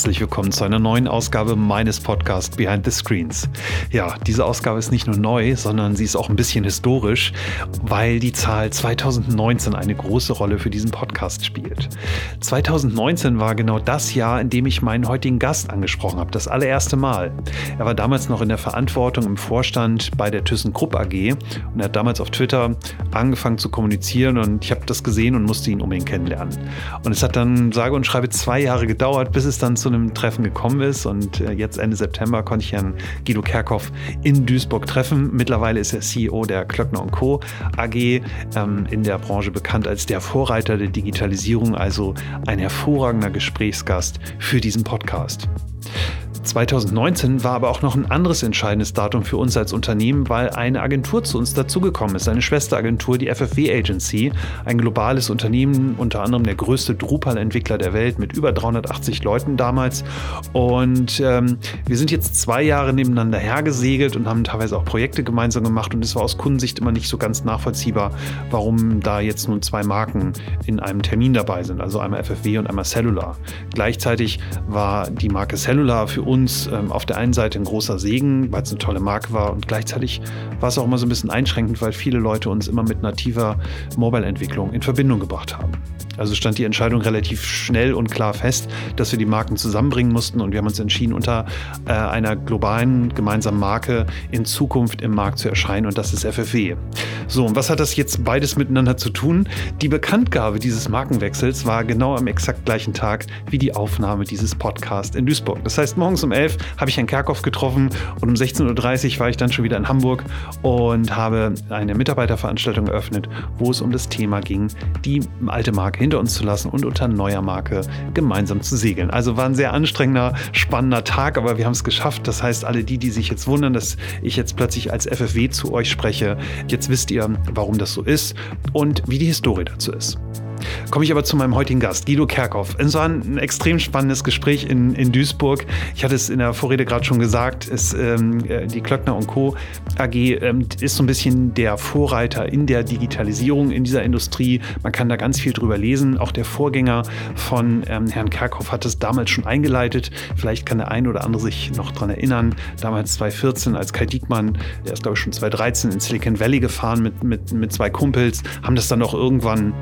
herzlich willkommen zu einer neuen Ausgabe meines Podcasts Behind the Screens. Ja, diese Ausgabe ist nicht nur neu, sondern sie ist auch ein bisschen historisch, weil die Zahl 2019 eine große Rolle für diesen Podcast spielt. 2019 war genau das Jahr, in dem ich meinen heutigen Gast angesprochen habe, das allererste Mal. Er war damals noch in der Verantwortung im Vorstand bei der ThyssenKrupp AG und er hat damals auf Twitter angefangen zu kommunizieren und ich habe das gesehen und musste ihn unbedingt kennenlernen. Und es hat dann sage und schreibe zwei Jahre gedauert, bis es dann zu einem Treffen gekommen ist. Und äh, jetzt Ende September konnte ich Herrn Guido Kerkhoff in Duisburg treffen. Mittlerweile ist er CEO der Klöckner Co. AG, ähm, in der Branche bekannt als der Vorreiter der Digitalisierung, also ein hervorragender Gesprächsgast für diesen Podcast. 2019 war aber auch noch ein anderes entscheidendes Datum für uns als Unternehmen, weil eine Agentur zu uns dazugekommen ist, eine Schwesteragentur, die FFW Agency, ein globales Unternehmen, unter anderem der größte Drupal-Entwickler der Welt mit über 380 Leuten damals. Und ähm, wir sind jetzt zwei Jahre nebeneinander hergesegelt und haben teilweise auch Projekte gemeinsam gemacht. Und es war aus Kundensicht immer nicht so ganz nachvollziehbar, warum da jetzt nun zwei Marken in einem Termin dabei sind, also einmal FFW und einmal Cellular. Gleichzeitig war die Marke Cellular für uns ähm, auf der einen Seite ein großer Segen, weil es eine tolle Marke war und gleichzeitig war es auch immer so ein bisschen einschränkend, weil viele Leute uns immer mit nativer Mobile-Entwicklung in Verbindung gebracht haben. Also stand die Entscheidung relativ schnell und klar fest, dass wir die Marken zusammenbringen mussten und wir haben uns entschieden, unter äh, einer globalen gemeinsamen Marke in Zukunft im Markt zu erscheinen und das ist FFW. So, und was hat das jetzt beides miteinander zu tun? Die Bekanntgabe dieses Markenwechsels war genau am exakt gleichen Tag wie die Aufnahme dieses Podcasts in Duisburg. Das heißt, morgens um 11 habe ich Herrn Kerkhoff getroffen und um 16.30 Uhr war ich dann schon wieder in Hamburg und habe eine Mitarbeiterveranstaltung eröffnet, wo es um das Thema ging, die alte Marke hinter uns zu lassen und unter neuer Marke gemeinsam zu segeln. Also war ein sehr anstrengender, spannender Tag, aber wir haben es geschafft. Das heißt, alle die, die sich jetzt wundern, dass ich jetzt plötzlich als FFW zu euch spreche, jetzt wisst ihr, warum das so ist und wie die Historie dazu ist. Komme ich aber zu meinem heutigen Gast, Guido Kerkhoff. Es war ein extrem spannendes Gespräch in, in Duisburg. Ich hatte es in der Vorrede gerade schon gesagt, es, ähm, äh, die Klöckner und Co. AG ähm, ist so ein bisschen der Vorreiter in der Digitalisierung in dieser Industrie. Man kann da ganz viel drüber lesen. Auch der Vorgänger von ähm, Herrn Kerkhoff hat es damals schon eingeleitet. Vielleicht kann der ein oder andere sich noch daran erinnern. Damals 2014, als Kai Diekmann, der ist glaube ich schon 2013 in Silicon Valley gefahren mit, mit, mit zwei Kumpels, haben das dann auch irgendwann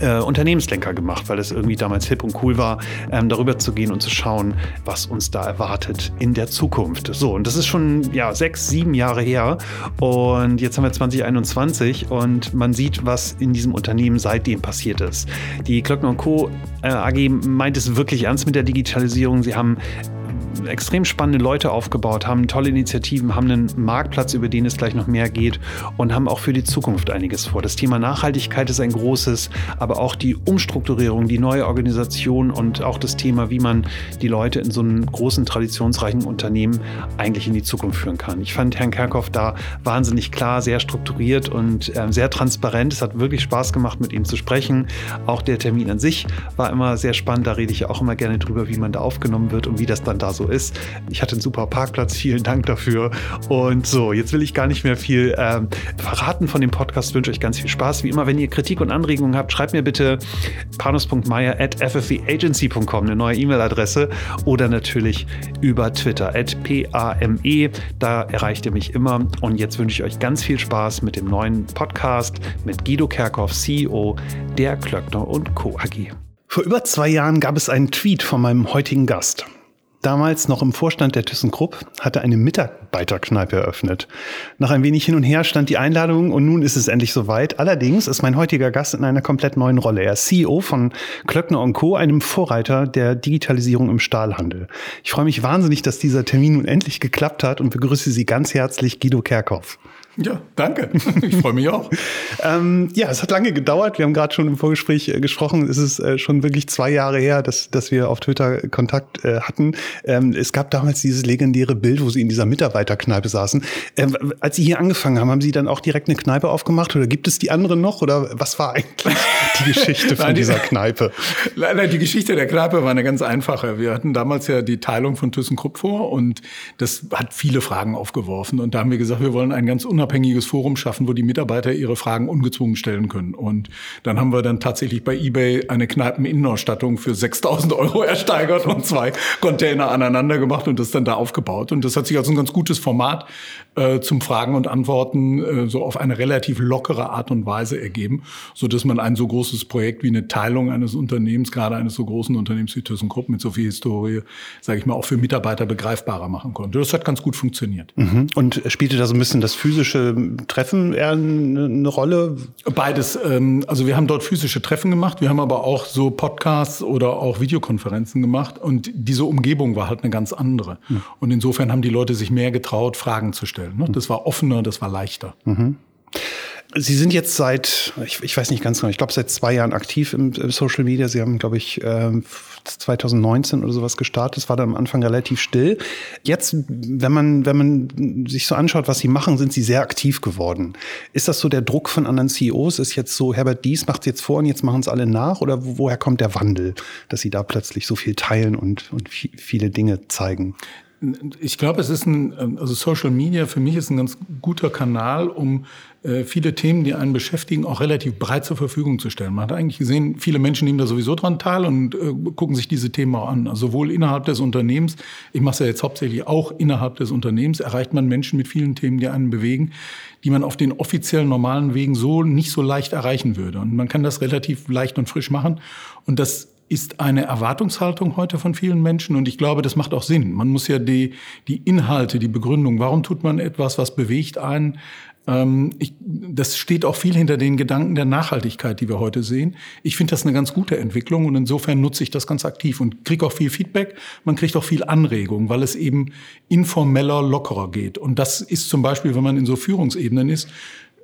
äh, Unternehmenslenker gemacht, weil es irgendwie damals hip und cool war, ähm, darüber zu gehen und zu schauen, was uns da erwartet in der Zukunft. So, und das ist schon ja, sechs, sieben Jahre her. Und jetzt haben wir 2021 und man sieht, was in diesem Unternehmen seitdem passiert ist. Die Klöckner Co. Äh, AG meint es wirklich ernst mit der Digitalisierung. Sie haben extrem spannende Leute aufgebaut, haben tolle Initiativen, haben einen Marktplatz, über den es gleich noch mehr geht und haben auch für die Zukunft einiges vor. Das Thema Nachhaltigkeit ist ein großes, aber auch die Umstrukturierung, die neue Organisation und auch das Thema, wie man die Leute in so einem großen, traditionsreichen Unternehmen eigentlich in die Zukunft führen kann. Ich fand Herrn Kerkhoff da wahnsinnig klar, sehr strukturiert und äh, sehr transparent. Es hat wirklich Spaß gemacht, mit ihm zu sprechen. Auch der Termin an sich war immer sehr spannend. Da rede ich auch immer gerne drüber, wie man da aufgenommen wird und wie das dann da so ist. Ich hatte einen super Parkplatz, vielen Dank dafür. Und so, jetzt will ich gar nicht mehr viel ähm, verraten von dem Podcast. Wünsche euch ganz viel Spaß. Wie immer, wenn ihr Kritik und Anregungen habt, schreibt mir bitte panos.meier at ffwagency.com, eine neue E-Mail-Adresse oder natürlich über Twitter pame. Da erreicht ihr mich immer. Und jetzt wünsche ich euch ganz viel Spaß mit dem neuen Podcast mit Guido Kerkhoff, CEO der Klöckner und Co. AG. Vor über zwei Jahren gab es einen Tweet von meinem heutigen Gast damals noch im Vorstand der ThyssenKrupp, hatte eine Mitarbeiterkneipe eröffnet. Nach ein wenig hin und her stand die Einladung und nun ist es endlich soweit. Allerdings ist mein heutiger Gast in einer komplett neuen Rolle. Er ist CEO von Klöckner Co., einem Vorreiter der Digitalisierung im Stahlhandel. Ich freue mich wahnsinnig, dass dieser Termin nun endlich geklappt hat und begrüße Sie ganz herzlich, Guido Kerkhoff. Ja, danke. Ich freue mich auch. ähm, ja, es hat lange gedauert. Wir haben gerade schon im Vorgespräch äh, gesprochen. Es ist äh, schon wirklich zwei Jahre her, dass, dass wir auf Twitter Kontakt äh, hatten. Ähm, es gab damals dieses legendäre Bild, wo Sie in dieser Mitarbeiterkneipe saßen. Ähm, als Sie hier angefangen haben, haben Sie dann auch direkt eine Kneipe aufgemacht oder gibt es die anderen noch? Oder was war eigentlich die Geschichte von dieser Kneipe? Leider die Geschichte der Kneipe war eine ganz einfache. Wir hatten damals ja die Teilung von ThyssenKrupp vor und das hat viele Fragen aufgeworfen. Und da haben wir gesagt, wir wollen einen ganz unabhängigen unabhängiges Forum schaffen, wo die Mitarbeiter ihre Fragen ungezwungen stellen können. Und dann haben wir dann tatsächlich bei eBay eine Kneipeninnenausstattung für 6000 Euro ersteigert und zwei Container aneinander gemacht und das dann da aufgebaut. Und das hat sich als ein ganz gutes Format äh, zum Fragen und Antworten äh, so auf eine relativ lockere Art und Weise ergeben, so dass man ein so großes Projekt wie eine Teilung eines Unternehmens, gerade eines so großen Unternehmens wie ThyssenKrupp mit so viel Historie, sage ich mal, auch für Mitarbeiter begreifbarer machen konnte. Das hat ganz gut funktioniert. Mhm. Und spielte da so ein bisschen das physische Treffen eher eine, Rolle? Beides. Ähm, also wir haben dort physische Treffen gemacht, wir haben aber auch so Podcasts oder auch Videokonferenzen gemacht und diese Umgebung war halt eine ganz andere. Mhm. Und insofern haben die Leute sich mehr getraut, Fragen zu stellen. Ne? Das war offener, das war leichter. Mhm. Sie sind jetzt seit, ich, ich, weiß nicht ganz genau, ich glaube seit zwei Jahren aktiv im, im Social Media. Sie haben, glaube ich, äh, 2019 oder sowas gestartet. Das war dann am Anfang relativ still. Jetzt, wenn man, wenn man sich so anschaut, was Sie machen, sind Sie sehr aktiv geworden. Ist das so der Druck von anderen CEOs? Ist jetzt so, Herbert Dies macht es jetzt vor und jetzt machen es alle nach? Oder woher kommt der Wandel, dass Sie da plötzlich so viel teilen und, und viele Dinge zeigen? Ich glaube, es ist ein, ähm, also Social Media für mich ist ein ganz guter Kanal, um äh, viele Themen, die einen beschäftigen, auch relativ breit zur Verfügung zu stellen. Man hat eigentlich gesehen, viele Menschen nehmen da sowieso dran teil und äh, gucken sich diese Themen auch an. Also sowohl innerhalb des Unternehmens, ich mache es ja jetzt hauptsächlich auch innerhalb des Unternehmens, erreicht man Menschen mit vielen Themen, die einen bewegen, die man auf den offiziellen normalen Wegen so nicht so leicht erreichen würde. Und man kann das relativ leicht und frisch machen. Und das ist eine Erwartungshaltung heute von vielen Menschen und ich glaube, das macht auch Sinn. Man muss ja die, die Inhalte, die Begründung, warum tut man etwas, was bewegt einen, ähm, ich, das steht auch viel hinter den Gedanken der Nachhaltigkeit, die wir heute sehen. Ich finde das eine ganz gute Entwicklung und insofern nutze ich das ganz aktiv und kriege auch viel Feedback. Man kriegt auch viel Anregung, weil es eben informeller, lockerer geht. Und das ist zum Beispiel, wenn man in so Führungsebenen ist,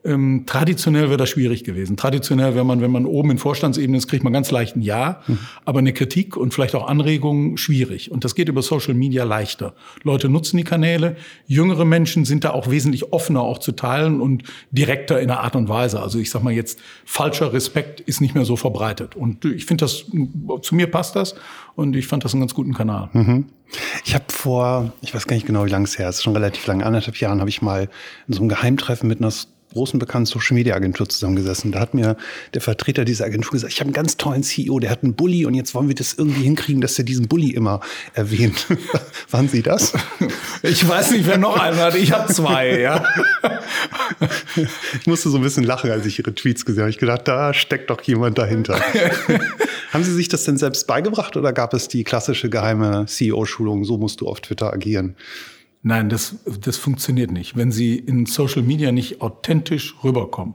ähm, traditionell wäre das schwierig gewesen. Traditionell wäre man, wenn man oben in Vorstandsebene ist, kriegt man ganz leicht ein Ja, mhm. aber eine Kritik und vielleicht auch Anregungen schwierig. Und das geht über Social Media leichter. Leute nutzen die Kanäle. Jüngere Menschen sind da auch wesentlich offener auch zu teilen und direkter in der Art und Weise. Also ich sag mal jetzt, falscher Respekt ist nicht mehr so verbreitet. Und ich finde das, zu mir passt das und ich fand das einen ganz guten Kanal. Mhm. Ich habe vor, ich weiß gar nicht genau, wie lange es her ist, schon relativ lange, anderthalb Jahren, habe ich mal in so einem Geheimtreffen mit einer großen bekannten Social Media Agentur zusammengesessen. Da hat mir der Vertreter dieser Agentur gesagt, ich habe einen ganz tollen CEO, der hat einen Bully und jetzt wollen wir das irgendwie hinkriegen, dass er diesen Bully immer erwähnt. Waren Sie das? Ich weiß nicht, wer noch einen hat. Ich habe zwei, ja. Ich musste so ein bisschen lachen, als ich Ihre Tweets gesehen habe. Ich gedacht, da steckt doch jemand dahinter. haben Sie sich das denn selbst beigebracht oder gab es die klassische geheime CEO-Schulung, so musst du auf Twitter agieren? Nein, das, das funktioniert nicht. Wenn Sie in Social Media nicht authentisch rüberkommen,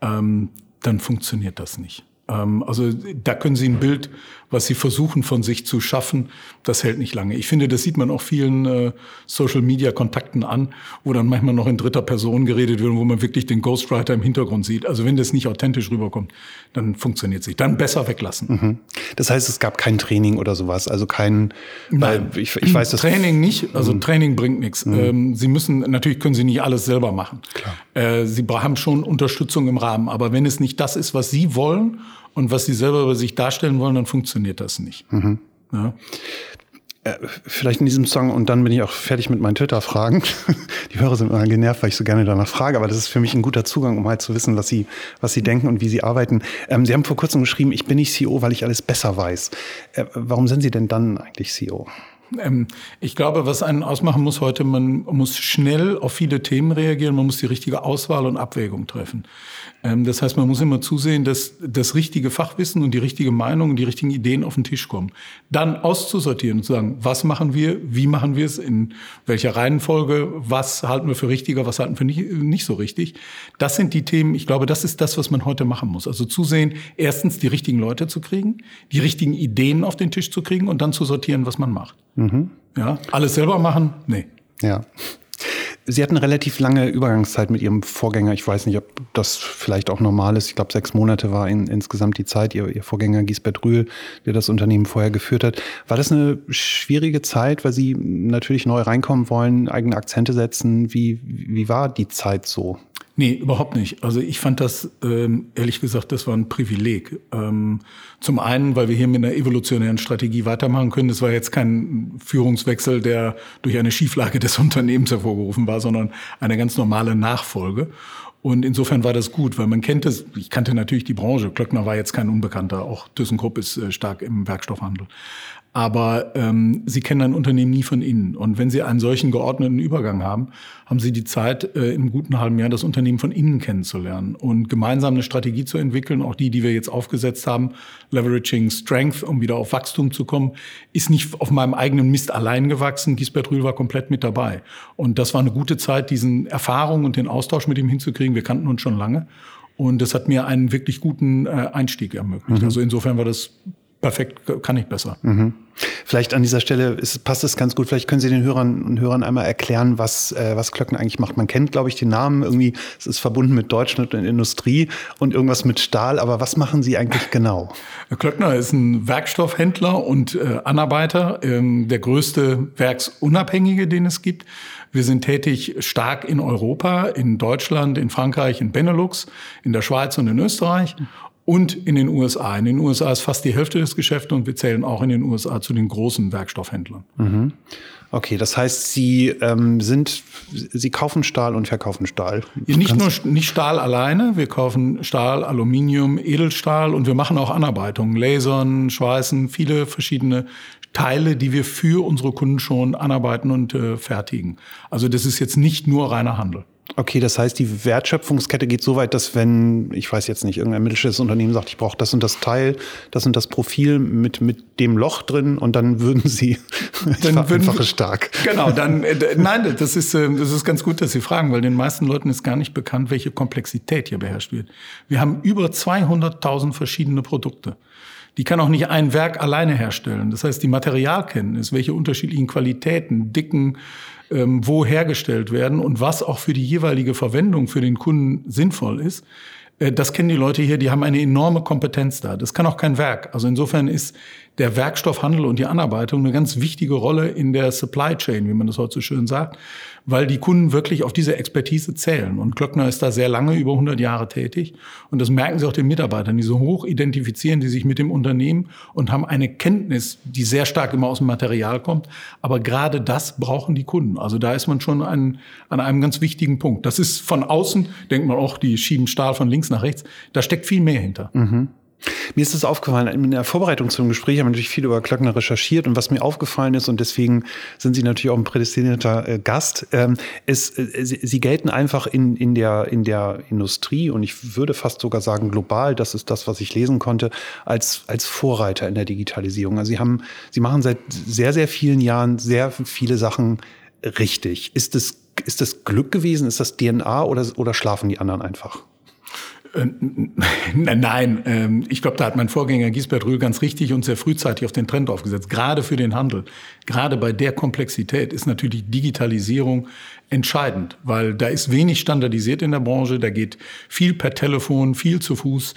ähm, dann funktioniert das nicht. Ähm, also da können Sie ein Bild, was Sie versuchen von sich zu schaffen, das hält nicht lange. Ich finde, das sieht man auch vielen äh, Social-Media-Kontakten an, wo dann manchmal noch in dritter Person geredet wird, wo man wirklich den Ghostwriter im Hintergrund sieht. Also wenn das nicht authentisch rüberkommt, dann funktioniert es nicht. Dann besser weglassen. Mhm. Das heißt, es gab kein Training oder sowas, also kein... Nein, ich, ich weiß, dass Training nicht. Also mhm. Training bringt nichts. Mhm. Ähm, Sie müssen, natürlich können Sie nicht alles selber machen. Klar. Äh, Sie haben schon Unterstützung im Rahmen. Aber wenn es nicht das ist, was Sie wollen und was sie selber über sich darstellen wollen, dann funktioniert das nicht. Mhm. Ja. Äh, vielleicht in diesem Song und dann bin ich auch fertig mit meinen Twitter-Fragen. Die Hörer sind immer genervt, weil ich so gerne danach frage, aber das ist für mich ein guter Zugang, um halt zu wissen, was sie, was sie denken und wie sie arbeiten. Ähm, sie haben vor kurzem geschrieben, ich bin nicht CEO, weil ich alles besser weiß. Äh, warum sind Sie denn dann eigentlich CEO? Ähm, ich glaube, was einen ausmachen muss heute, man muss schnell auf viele Themen reagieren, man muss die richtige Auswahl und Abwägung treffen. Ähm, das heißt, man muss immer zusehen, dass das richtige Fachwissen und die richtige Meinung und die richtigen Ideen auf den Tisch kommen. Dann auszusortieren und zu sagen, was machen wir, wie machen wir es, in welcher Reihenfolge, was halten wir für richtiger, was halten wir nicht, nicht so richtig. Das sind die Themen, ich glaube, das ist das, was man heute machen muss. Also zusehen, erstens die richtigen Leute zu kriegen, die richtigen Ideen auf den Tisch zu kriegen und dann zu sortieren, was man macht. Mhm. Ja, alles selber machen? Nee. Ja. Sie hatten eine relativ lange Übergangszeit mit Ihrem Vorgänger. Ich weiß nicht, ob das vielleicht auch normal ist. Ich glaube, sechs Monate war in, insgesamt die Zeit. Ihr, Ihr Vorgänger Gisbert Rühl, der das Unternehmen vorher geführt hat. War das eine schwierige Zeit, weil Sie natürlich neu reinkommen wollen, eigene Akzente setzen? Wie, wie war die Zeit so? Nee, überhaupt nicht. Also ich fand das, ähm, ehrlich gesagt, das war ein Privileg. Ähm, zum einen, weil wir hier mit einer evolutionären Strategie weitermachen können. Das war jetzt kein Führungswechsel, der durch eine Schieflage des Unternehmens hervorgerufen war, sondern eine ganz normale Nachfolge. Und insofern war das gut, weil man kennt es, ich kannte natürlich die Branche. Klöckner war jetzt kein Unbekannter, auch ThyssenKrupp ist äh, stark im Werkstoffhandel aber ähm, sie kennen ein Unternehmen nie von innen. Und wenn Sie einen solchen geordneten Übergang haben, haben Sie die Zeit, äh, im guten halben Jahr das Unternehmen von innen kennenzulernen und gemeinsam eine Strategie zu entwickeln, auch die, die wir jetzt aufgesetzt haben, Leveraging Strength, um wieder auf Wachstum zu kommen, ist nicht auf meinem eigenen Mist allein gewachsen. Gisbert Rühl war komplett mit dabei. Und das war eine gute Zeit, diesen Erfahrung und den Austausch mit ihm hinzukriegen. Wir kannten uns schon lange. Und das hat mir einen wirklich guten äh, Einstieg ermöglicht. Mhm. Also insofern war das perfekt, kann ich besser. Mhm. Vielleicht an dieser Stelle ist, passt es ganz gut. Vielleicht können Sie den Hörern und Hörern einmal erklären, was, äh, was Klöckner eigentlich macht. Man kennt, glaube ich, den Namen irgendwie. Es ist verbunden mit Deutschland und Industrie und irgendwas mit Stahl. Aber was machen Sie eigentlich genau? Klöckner ist ein Werkstoffhändler und äh, Anarbeiter, ähm, der größte Werksunabhängige, den es gibt. Wir sind tätig stark in Europa, in Deutschland, in Frankreich, in Benelux, in der Schweiz und in Österreich und in den USA. In den USA ist fast die Hälfte des Geschäfts und wir zählen auch in den USA zu den großen Werkstoffhändlern. Mhm. Okay, das heißt, Sie ähm, sind, Sie kaufen Stahl und verkaufen Stahl. Nicht nur nicht Stahl alleine, wir kaufen Stahl, Aluminium, Edelstahl und wir machen auch Anarbeitungen, Lasern, Schweißen, viele verschiedene Teile, die wir für unsere Kunden schon anarbeiten und äh, fertigen. Also das ist jetzt nicht nur reiner Handel. Okay, das heißt, die Wertschöpfungskette geht so weit, dass wenn, ich weiß jetzt nicht, irgendein mittelständisches Unternehmen sagt, ich brauche das und das Teil, das und das Profil mit, mit dem Loch drin und dann würden sie, dann würden wir, stark. Genau, dann, äh, nein, das ist, äh, das ist ganz gut, dass Sie fragen, weil den meisten Leuten ist gar nicht bekannt, welche Komplexität hier beherrscht wird. Wir haben über 200.000 verschiedene Produkte. Die kann auch nicht ein Werk alleine herstellen. Das heißt, die Materialkenntnis, welche unterschiedlichen Qualitäten, Dicken, ähm, wo hergestellt werden und was auch für die jeweilige Verwendung für den Kunden sinnvoll ist, das kennen die Leute hier, die haben eine enorme Kompetenz da. Das kann auch kein Werk. Also insofern ist der Werkstoffhandel und die Anarbeitung eine ganz wichtige Rolle in der Supply Chain, wie man das heute so schön sagt, weil die Kunden wirklich auf diese Expertise zählen. Und Klöckner ist da sehr lange, über 100 Jahre tätig. Und das merken sie auch den Mitarbeitern. Die so hoch identifizieren die sich mit dem Unternehmen und haben eine Kenntnis, die sehr stark immer aus dem Material kommt. Aber gerade das brauchen die Kunden. Also da ist man schon an, an einem ganz wichtigen Punkt. Das ist von außen, denkt man auch, die schieben Stahl von links nach rechts. Da steckt viel mehr hinter. Mhm. Mir ist es aufgefallen, in der Vorbereitung zum Gespräch haben wir natürlich viel über Klöckner recherchiert und was mir aufgefallen ist, und deswegen sind Sie natürlich auch ein prädestinierter äh, Gast, ähm, ist, äh, Sie, Sie, gelten einfach in, in, der, in der Industrie und ich würde fast sogar sagen global, das ist das, was ich lesen konnte, als, als Vorreiter in der Digitalisierung. Also Sie haben, Sie machen seit sehr, sehr vielen Jahren sehr viele Sachen richtig. Ist das, ist das Glück gewesen? Ist das DNA oder, oder schlafen die anderen einfach? Äh, nein, ähm, ich glaube, da hat mein Vorgänger Gisbert Rühl ganz richtig und sehr frühzeitig auf den Trend aufgesetzt. Gerade für den Handel, gerade bei der Komplexität ist natürlich Digitalisierung entscheidend, weil da ist wenig standardisiert in der Branche, da geht viel per Telefon, viel zu Fuß.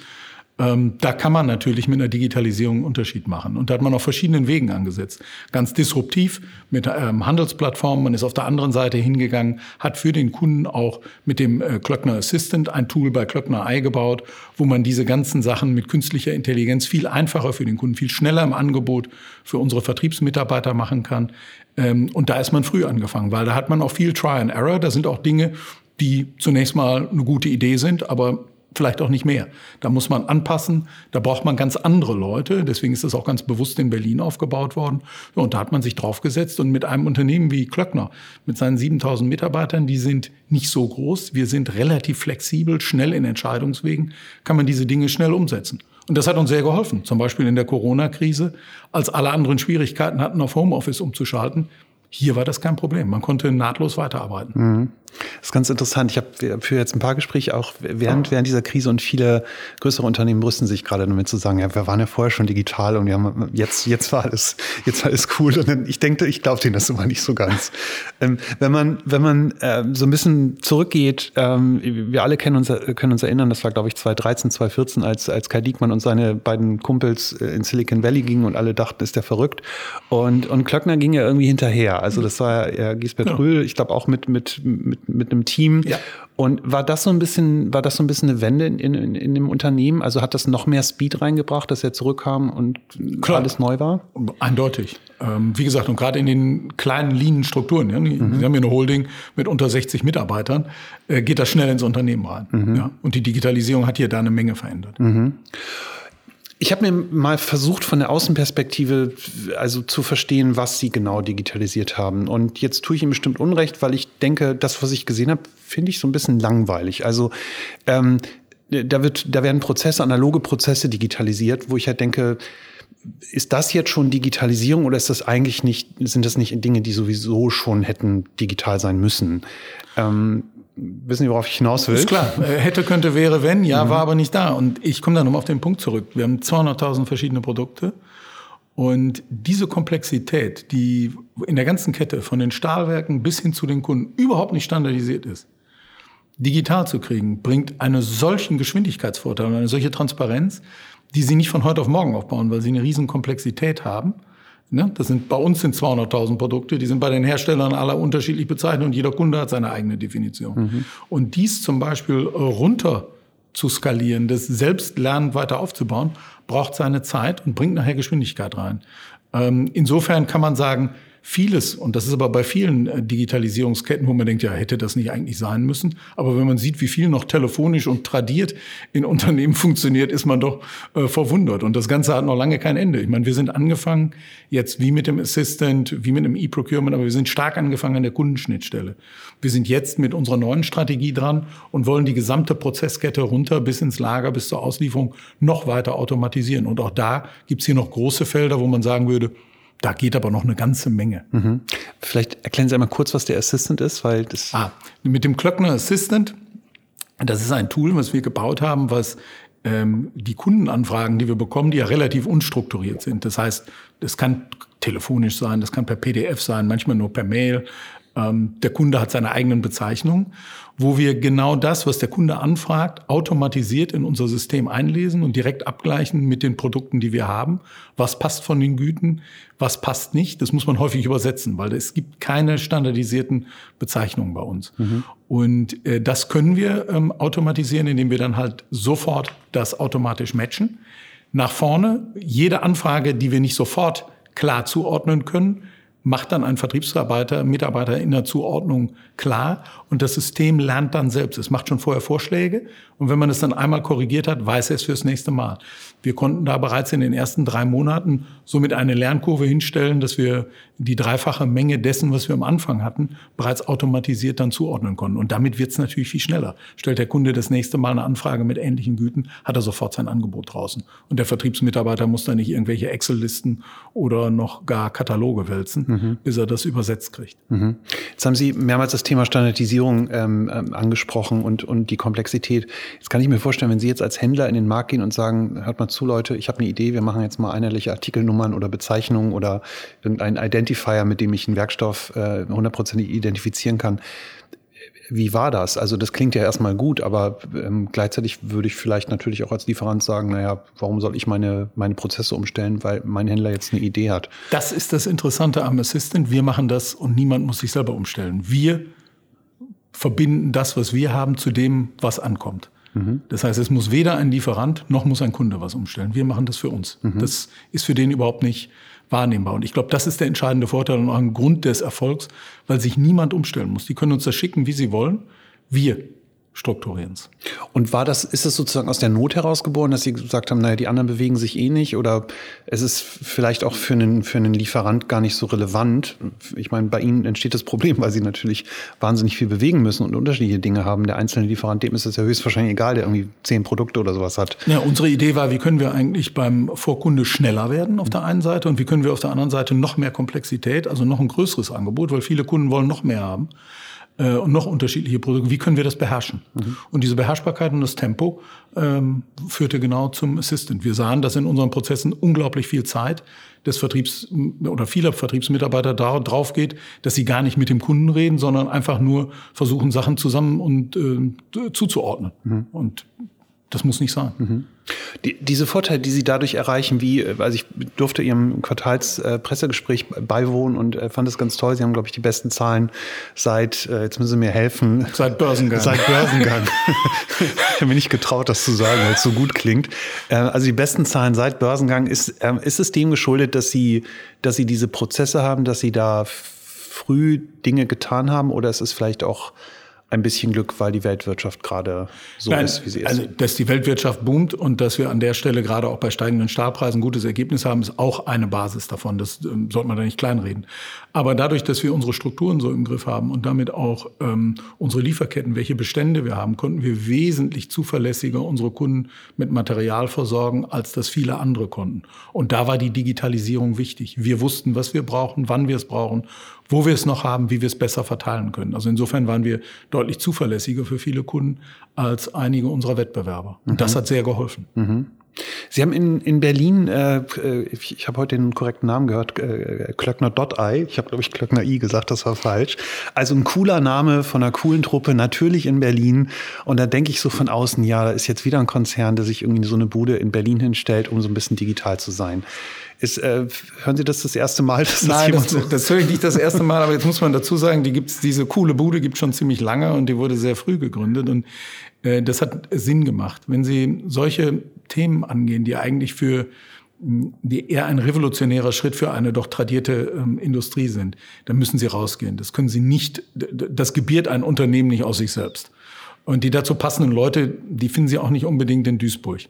Ähm, da kann man natürlich mit einer Digitalisierung einen Unterschied machen. Und da hat man auf verschiedenen Wegen angesetzt. Ganz disruptiv mit ähm, Handelsplattformen. Man ist auf der anderen Seite hingegangen, hat für den Kunden auch mit dem äh, Klöckner Assistant ein Tool bei Klöckner eingebaut, wo man diese ganzen Sachen mit künstlicher Intelligenz viel einfacher für den Kunden, viel schneller im Angebot für unsere Vertriebsmitarbeiter machen kann. Ähm, und da ist man früh angefangen, weil da hat man auch viel Try and Error. Da sind auch Dinge, die zunächst mal eine gute Idee sind, aber vielleicht auch nicht mehr. Da muss man anpassen, da braucht man ganz andere Leute. Deswegen ist das auch ganz bewusst in Berlin aufgebaut worden. Und da hat man sich draufgesetzt und mit einem Unternehmen wie Klöckner, mit seinen 7000 Mitarbeitern, die sind nicht so groß, wir sind relativ flexibel, schnell in Entscheidungswegen, kann man diese Dinge schnell umsetzen. Und das hat uns sehr geholfen. Zum Beispiel in der Corona-Krise, als alle anderen Schwierigkeiten hatten, auf Homeoffice umzuschalten, hier war das kein Problem. Man konnte nahtlos weiterarbeiten. Mhm. Das ist ganz interessant. Ich habe für jetzt ein paar Gespräche auch während, während dieser Krise und viele größere Unternehmen brüsten sich gerade damit zu sagen, ja, wir waren ja vorher schon digital und wir haben jetzt, jetzt war alles, jetzt war alles cool. Und ich denke, ich glaube denen das immer nicht so ganz. Ähm, wenn man, wenn man äh, so ein bisschen zurückgeht, ähm, wir alle kennen uns, können uns erinnern, das war, glaube ich, 2013, 2014, als, als Kai Diekmann und seine beiden Kumpels äh, in Silicon Valley gingen und alle dachten, ist der verrückt. Und, und Klöckner ging ja irgendwie hinterher her. Also das war ja Giesbert ja. Rühl, ich glaube auch mit, mit, mit, mit einem Team. Ja. Und war das so ein bisschen, war das so ein bisschen eine Wende in, in, in dem Unternehmen? Also hat das noch mehr Speed reingebracht, dass er zurückkam und Klar. alles neu war? Eindeutig. Ähm, wie gesagt, und gerade in den kleinen Linenstrukturen, ja, die, mhm. Sie haben ja eine Holding mit unter 60 Mitarbeitern, äh, geht das schnell ins Unternehmen rein. Mhm. Ja? Und die Digitalisierung hat hier da eine Menge verändert. Mhm. Ich habe mir mal versucht, von der Außenperspektive also zu verstehen, was Sie genau digitalisiert haben. Und jetzt tue ich Ihnen bestimmt Unrecht, weil ich denke, das, was ich gesehen habe, finde ich so ein bisschen langweilig. Also ähm, da, wird, da werden Prozesse, analoge Prozesse digitalisiert, wo ich halt denke, ist das jetzt schon Digitalisierung oder ist das eigentlich nicht, sind das nicht Dinge, die sowieso schon hätten digital sein müssen? Ähm, wissen Sie, worauf ich hinaus will? Ist klar. Äh, hätte, könnte, wäre, wenn. Ja, mhm. war aber nicht da. Und ich komme dann nochmal auf den Punkt zurück. Wir haben 200.000 verschiedene Produkte. Und diese Komplexität, die in der ganzen Kette von den Stahlwerken bis hin zu den Kunden überhaupt nicht standardisiert ist, digital zu kriegen, bringt einen solchen Geschwindigkeitsvorteil und eine solche Transparenz, die sie nicht von heute auf morgen aufbauen, weil sie eine riesen Komplexität haben. Ne? Das sind, bei uns sind 200.000 Produkte, die sind bei den Herstellern aller unterschiedlich bezeichnet und jeder Kunde hat seine eigene Definition. Mhm. Und dies zum Beispiel runter zu skalieren, das selbst lernend weiter aufzubauen, braucht seine Zeit und bringt nachher Geschwindigkeit rein. Ähm, insofern kann man sagen, vieles, und das ist aber bei vielen äh, Digitalisierungsketten, wo man denkt, ja, hätte das nicht eigentlich sein müssen. Aber wenn man sieht, wie viel noch telefonisch und tradiert in Unternehmen funktioniert, ist man doch äh, verwundert. Und das Ganze hat noch lange kein Ende. Ich meine, wir sind angefangen jetzt wie mit dem Assistant, wie mit dem E-Procurement, aber wir sind stark angefangen an der Kundenschnittstelle. Wir sind jetzt mit unserer neuen Strategie dran und wollen die gesamte Prozesskette runter bis ins Lager, bis zur Auslieferung noch weiter automatisieren. Und auch da gibt's hier noch große Felder, wo man sagen würde, da geht aber noch eine ganze Menge. Mhm. Vielleicht erklären Sie einmal kurz, was der Assistant ist, weil das. Ah, mit dem Klöckner Assistant, das ist ein Tool, was wir gebaut haben, was ähm, die Kundenanfragen, die wir bekommen, die ja relativ unstrukturiert sind. Das heißt, das kann telefonisch sein, das kann per PDF sein, manchmal nur per Mail. Ähm, der Kunde hat seine eigenen Bezeichnungen wo wir genau das, was der Kunde anfragt, automatisiert in unser System einlesen und direkt abgleichen mit den Produkten, die wir haben. Was passt von den Güten, was passt nicht. Das muss man häufig übersetzen, weil es gibt keine standardisierten Bezeichnungen bei uns. Mhm. Und äh, das können wir ähm, automatisieren, indem wir dann halt sofort das automatisch matchen. Nach vorne, jede Anfrage, die wir nicht sofort klar zuordnen können, macht dann ein Vertriebsarbeiter, Mitarbeiter in der Zuordnung klar und das System lernt dann selbst. Es macht schon vorher Vorschläge und wenn man es dann einmal korrigiert hat, weiß er es fürs nächste Mal. Wir konnten da bereits in den ersten drei Monaten somit eine Lernkurve hinstellen, dass wir die dreifache Menge dessen, was wir am Anfang hatten, bereits automatisiert dann zuordnen konnten. Und damit wird es natürlich viel schneller. Stellt der Kunde das nächste Mal eine Anfrage mit ähnlichen Güten, hat er sofort sein Angebot draußen. Und der Vertriebsmitarbeiter muss da nicht irgendwelche Excel-Listen oder noch gar Kataloge wälzen, mhm. bis er das übersetzt kriegt. Mhm. Jetzt haben Sie mehrmals das Thema Standardisierung ähm, ähm, angesprochen und, und die Komplexität. Jetzt kann ich mir vorstellen, wenn Sie jetzt als Händler in den Markt gehen und sagen, hört mal zu, Leute, ich habe eine Idee, wir machen jetzt mal einheitliche Artikelnummern oder Bezeichnungen oder irgendein Identifier, mit dem ich einen Werkstoff äh, hundertprozentig äh, identifizieren kann. Wie war das? Also das klingt ja erstmal gut, aber ähm, gleichzeitig würde ich vielleicht natürlich auch als Lieferant sagen, naja, warum soll ich meine, meine Prozesse umstellen, weil mein Händler jetzt eine Idee hat. Das ist das Interessante am Assistant. Wir machen das und niemand muss sich selber umstellen. Wir verbinden das, was wir haben, zu dem, was ankommt. Mhm. Das heißt, es muss weder ein Lieferant noch muss ein Kunde was umstellen. Wir machen das für uns. Mhm. Das ist für den überhaupt nicht wahrnehmbar. Und ich glaube, das ist der entscheidende Vorteil und auch ein Grund des Erfolgs, weil sich niemand umstellen muss. Die können uns das schicken, wie sie wollen. Wir Strukturierens. Und war das, ist es sozusagen aus der Not herausgeboren, dass Sie gesagt haben, naja, die anderen bewegen sich eh nicht oder es ist vielleicht auch für einen, für einen Lieferant gar nicht so relevant? Ich meine, bei Ihnen entsteht das Problem, weil Sie natürlich wahnsinnig viel bewegen müssen und unterschiedliche Dinge haben. Der einzelne Lieferant, dem ist es ja höchstwahrscheinlich egal, der irgendwie zehn Produkte oder sowas hat. Ja, unsere Idee war, wie können wir eigentlich beim Vorkunde schneller werden auf der einen Seite und wie können wir auf der anderen Seite noch mehr Komplexität, also noch ein größeres Angebot, weil viele Kunden wollen noch mehr haben äh, und noch unterschiedliche Produkte. Wie können wir das beherrschen? Mhm. Und diese Beherrschbarkeit und das Tempo ähm, führte genau zum Assistant. Wir sahen, dass in unseren Prozessen unglaublich viel Zeit des Vertriebs oder vieler Vertriebsmitarbeiter da, drauf geht, dass sie gar nicht mit dem Kunden reden, sondern einfach nur versuchen, Sachen zusammen und äh, zuzuordnen. Mhm. Und Das muss nicht sein. Mhm. Die, diese Vorteile, die Sie dadurch erreichen, wie, also ich durfte Ihrem Quartalspressegespräch äh, beiwohnen und äh, fand es ganz toll. Sie haben, glaube ich, die besten Zahlen seit, äh, jetzt müssen Sie mir helfen. Seit Börsengang. Seit Börsengang. ich habe mir nicht getraut, das zu sagen, weil es so gut klingt. Äh, also die besten Zahlen seit Börsengang. Ist, ähm, ist es dem geschuldet, dass Sie, dass Sie diese Prozesse haben, dass Sie da früh Dinge getan haben oder ist es vielleicht auch ein bisschen Glück, weil die Weltwirtschaft gerade so Nein, ist, wie sie ist. Also, dass die Weltwirtschaft boomt und dass wir an der Stelle gerade auch bei steigenden Stahlpreisen ein gutes Ergebnis haben, ist auch eine Basis davon. Das ähm, sollte man da nicht kleinreden. Aber dadurch, dass wir unsere Strukturen so im Griff haben und damit auch ähm, unsere Lieferketten, welche Bestände wir haben, konnten wir wesentlich zuverlässiger unsere Kunden mit Material versorgen, als das viele andere konnten. Und da war die Digitalisierung wichtig. Wir wussten, was wir brauchen, wann wir es brauchen wo wir es noch haben, wie wir es besser verteilen können. Also insofern waren wir deutlich zuverlässiger für viele Kunden als einige unserer Wettbewerber. Und mhm. das hat sehr geholfen. Mhm. Sie haben in, in Berlin, äh, ich, ich habe heute den korrekten Namen gehört, äh, Klöckner.i. Ich habe, glaube ich, Klöckner I gesagt, das war falsch. Also ein cooler Name von einer coolen Truppe, natürlich in Berlin. Und da denke ich so von außen, ja, da ist jetzt wieder ein Konzern, der sich irgendwie so eine Bude in Berlin hinstellt, um so ein bisschen digital zu sein. Ist, äh, hören Sie das das erste Mal? Dass Nein, das, das, das höre ich nicht das erste Mal, aber jetzt muss man dazu sagen, die gibt's, diese coole Bude gibt schon ziemlich lange und die wurde sehr früh gegründet und äh, das hat Sinn gemacht. Wenn Sie solche Themen angehen, die eigentlich für die eher ein revolutionärer Schritt für eine doch tradierte ähm, Industrie sind, dann müssen Sie rausgehen. Das können Sie nicht, das gebiert ein Unternehmen nicht aus sich selbst. Und die dazu passenden Leute, die finden Sie auch nicht unbedingt in Duisburg.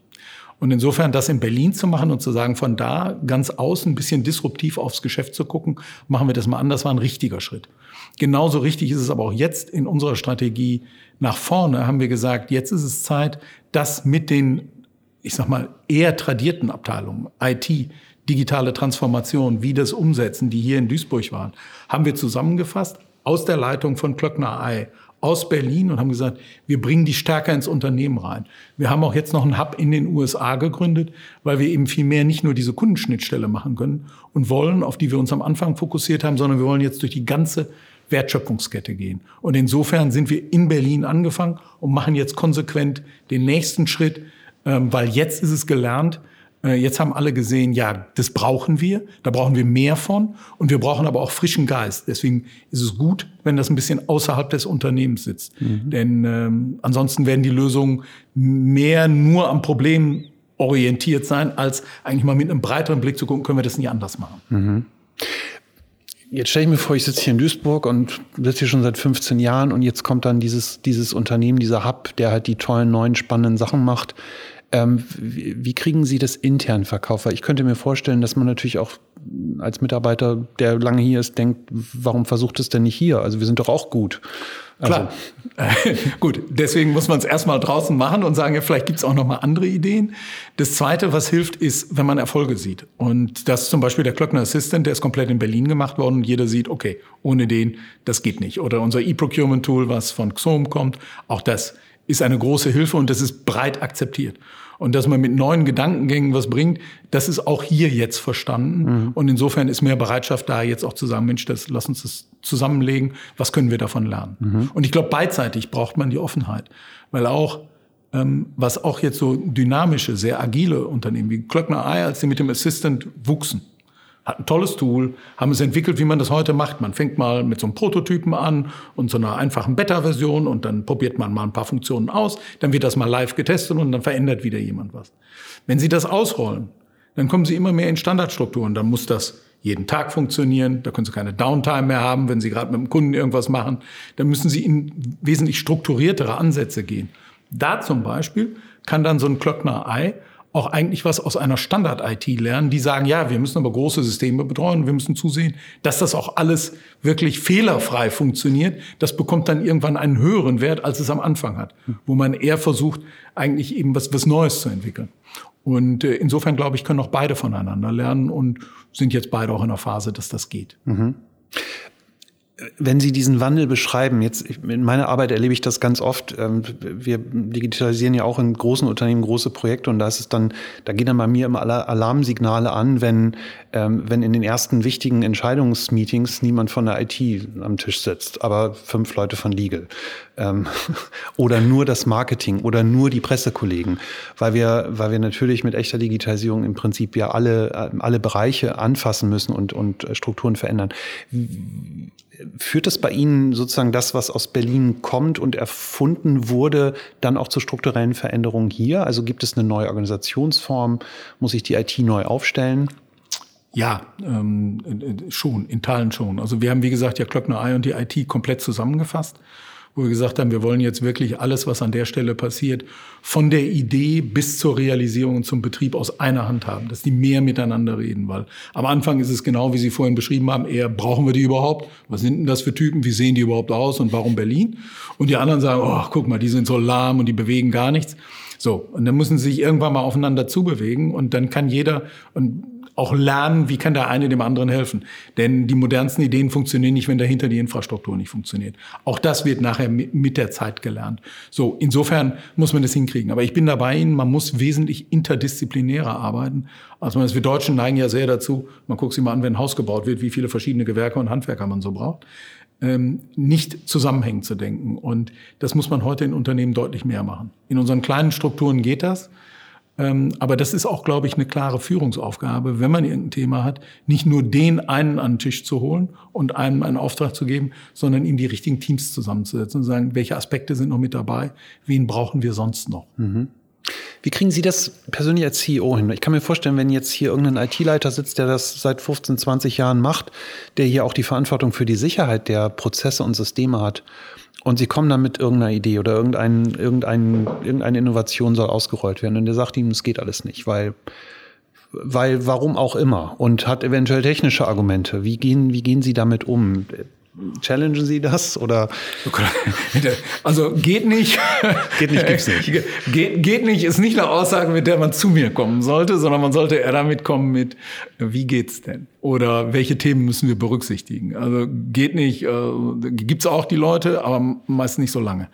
Und insofern das in Berlin zu machen und zu sagen, von da ganz außen ein bisschen disruptiv aufs Geschäft zu gucken, machen wir das mal anders, war ein richtiger Schritt. Genauso richtig ist es aber auch jetzt in unserer Strategie nach vorne, haben wir gesagt, jetzt ist es Zeit, das mit den, ich sag mal, eher tradierten Abteilungen, IT, digitale Transformation, wie das umsetzen, die hier in Duisburg waren, haben wir zusammengefasst aus der Leitung von Klöckner Ei, aus Berlin und haben gesagt, wir bringen die stärker ins Unternehmen rein. Wir haben auch jetzt noch einen Hub in den USA gegründet, weil wir eben viel mehr nicht nur diese Kundenschnittstelle machen können und wollen, auf die wir uns am Anfang fokussiert haben, sondern wir wollen jetzt durch die ganze Wertschöpfungskette gehen. Und insofern sind wir in Berlin angefangen und machen jetzt konsequent den nächsten Schritt, ähm, weil jetzt ist es gelernt, Jetzt haben alle gesehen, ja, das brauchen wir, da brauchen wir mehr von und wir brauchen aber auch frischen Geist. Deswegen ist es gut, wenn das ein bisschen außerhalb des Unternehmens sitzt. Mhm. Denn ähm, ansonsten werden die Lösungen mehr nur am Problem orientiert sein, als eigentlich mal mit einem breiteren Blick zu gucken, können wir das nicht anders machen. Mhm. Jetzt stelle ich mir vor, ich sitze hier in Duisburg und sitze hier schon seit 15 Jahren und jetzt kommt dann dieses, dieses Unternehmen, dieser Hub, der halt die tollen, neuen, spannenden Sachen macht. Ähm, wie, wie, kriegen Sie das intern verkauft? Weil ich könnte mir vorstellen, dass man natürlich auch als Mitarbeiter, der lange hier ist, denkt, warum versucht es denn nicht hier? Also wir sind doch auch gut. Also. Klar. Gut, deswegen muss man es erstmal draußen machen und sagen, ja, vielleicht gibt es auch noch mal andere Ideen. Das Zweite, was hilft, ist, wenn man Erfolge sieht. Und das ist zum Beispiel der Klöckner Assistant, der ist komplett in Berlin gemacht worden und jeder sieht, okay, ohne den, das geht nicht. Oder unser E-Procurement-Tool, was von XOM kommt, auch das ist eine große Hilfe und das ist breit akzeptiert. Und dass man mit neuen Gedankengängen was bringt, das ist auch hier jetzt verstanden. Mhm. Und insofern ist mehr Bereitschaft da, jetzt auch zu sagen, Mensch, das, lass uns das zusammenlegen, was können wir davon lernen? Mhm. Und ich glaube, beidseitig braucht man die Offenheit. Weil auch, ähm, was auch jetzt so dynamische, sehr agile Unternehmen wie Klöckner Ei, als sie mit dem Assistant wuchsen, hat ein tolles Tool, haben es entwickelt, wie man das heute macht. Man fängt mal mit so einem Prototypen an und so einer einfachen Beta-Version und dann probiert man mal ein paar Funktionen aus, dann wird das mal live getestet und dann verändert wieder jemand was. Wenn Sie das ausrollen, dann kommen Sie immer mehr in Standardstrukturen. Dann muss das jeden Tag funktionieren. Da können Sie keine Downtime mehr haben, wenn Sie gerade mit dem Kunden irgendwas machen. Dann müssen Sie in wesentlich strukturiertere Ansätze gehen. Da zum Beispiel kann dann so ein Klöckner Ei auch eigentlich was aus einer Standard-IT lernen, die sagen, ja, wir müssen aber große Systeme betreuen, wir müssen zusehen, dass das auch alles wirklich fehlerfrei funktioniert. Das bekommt dann irgendwann einen höheren Wert, als es am Anfang hat, wo man eher versucht, eigentlich eben was, was Neues zu entwickeln. Und äh, insofern, glaube ich, können auch beide voneinander lernen und sind jetzt beide auch in der Phase, dass das geht. Mhm. Wenn Sie diesen Wandel beschreiben, jetzt in meiner Arbeit erlebe ich das ganz oft. Ähm, wir digitalisieren ja auch in großen Unternehmen große Projekte und da ist es dann, da gehen dann bei mir immer Alarmsignale an, wenn, ähm, wenn in den ersten wichtigen Entscheidungsmeetings niemand von der IT am Tisch sitzt, aber fünf Leute von Legal. Ähm, oder nur das Marketing oder nur die Pressekollegen, weil wir, weil wir natürlich mit echter Digitalisierung im Prinzip ja alle, alle Bereiche anfassen müssen und, und Strukturen verändern Führt das bei Ihnen sozusagen das, was aus Berlin kommt und erfunden wurde, dann auch zu strukturellen Veränderungen hier? Also gibt es eine neue Organisationsform? Muss sich die IT neu aufstellen? Ja, ähm, schon, in Teilen schon. Also wir haben, wie gesagt, ja Klöckner Ei und die IT komplett zusammengefasst wo wir gesagt haben, wir wollen jetzt wirklich alles, was an der Stelle passiert, von der Idee bis zur Realisierung und zum Betrieb aus einer Hand haben, dass die mehr miteinander reden, weil am Anfang ist es genau, wie Sie vorhin beschrieben haben, eher brauchen wir die überhaupt? Was sind denn das für Typen? Wie sehen die überhaupt aus und warum Berlin? Und die anderen sagen, oh, guck mal, die sind so lahm und die bewegen gar nichts. So, und dann müssen sie sich irgendwann mal aufeinander zubewegen und dann kann jeder, und auch lernen, wie kann der eine dem anderen helfen. Denn die modernsten Ideen funktionieren nicht, wenn dahinter die Infrastruktur nicht funktioniert. Auch das wird nachher mit der Zeit gelernt. So, insofern muss man das hinkriegen. Aber ich bin dabei Ihnen, man muss wesentlich interdisziplinärer arbeiten. Also wir Deutschen neigen ja sehr dazu, man guckt sich mal an, wenn ein Haus gebaut wird, wie viele verschiedene Gewerke und Handwerker man so braucht. Ähm, nicht zusammenhängend zu denken. Und das muss man heute in Unternehmen deutlich mehr machen. In unseren kleinen Strukturen geht das. Ähm, aber das ist auch, glaube ich, eine klare Führungsaufgabe, wenn man irgendein Thema hat, nicht nur den einen an den Tisch zu holen und einem einen Auftrag zu geben, sondern ihm die richtigen Teams zusammenzusetzen und sagen, welche Aspekte sind noch mit dabei, wen brauchen wir sonst noch. Mhm. Wie kriegen Sie das persönlich als CEO hin? Ich kann mir vorstellen, wenn jetzt hier irgendein IT-Leiter sitzt, der das seit 15, 20 Jahren macht, der hier auch die Verantwortung für die Sicherheit der Prozesse und Systeme hat und sie kommen dann mit irgendeiner Idee oder irgendein, irgendein, irgendeine Innovation soll ausgerollt werden. Und der sagt ihm, es geht alles nicht, weil, weil warum auch immer. Und hat eventuell technische Argumente. Wie gehen, wie gehen Sie damit um? Challengen Sie das oder? Also geht nicht. Geht nicht, gibt's nicht. Geht, geht nicht ist nicht eine Aussage, mit der man zu mir kommen sollte, sondern man sollte eher damit kommen mit, wie geht's denn? Oder welche Themen müssen wir berücksichtigen? Also geht nicht, äh, gibt's auch die Leute, aber meist nicht so lange.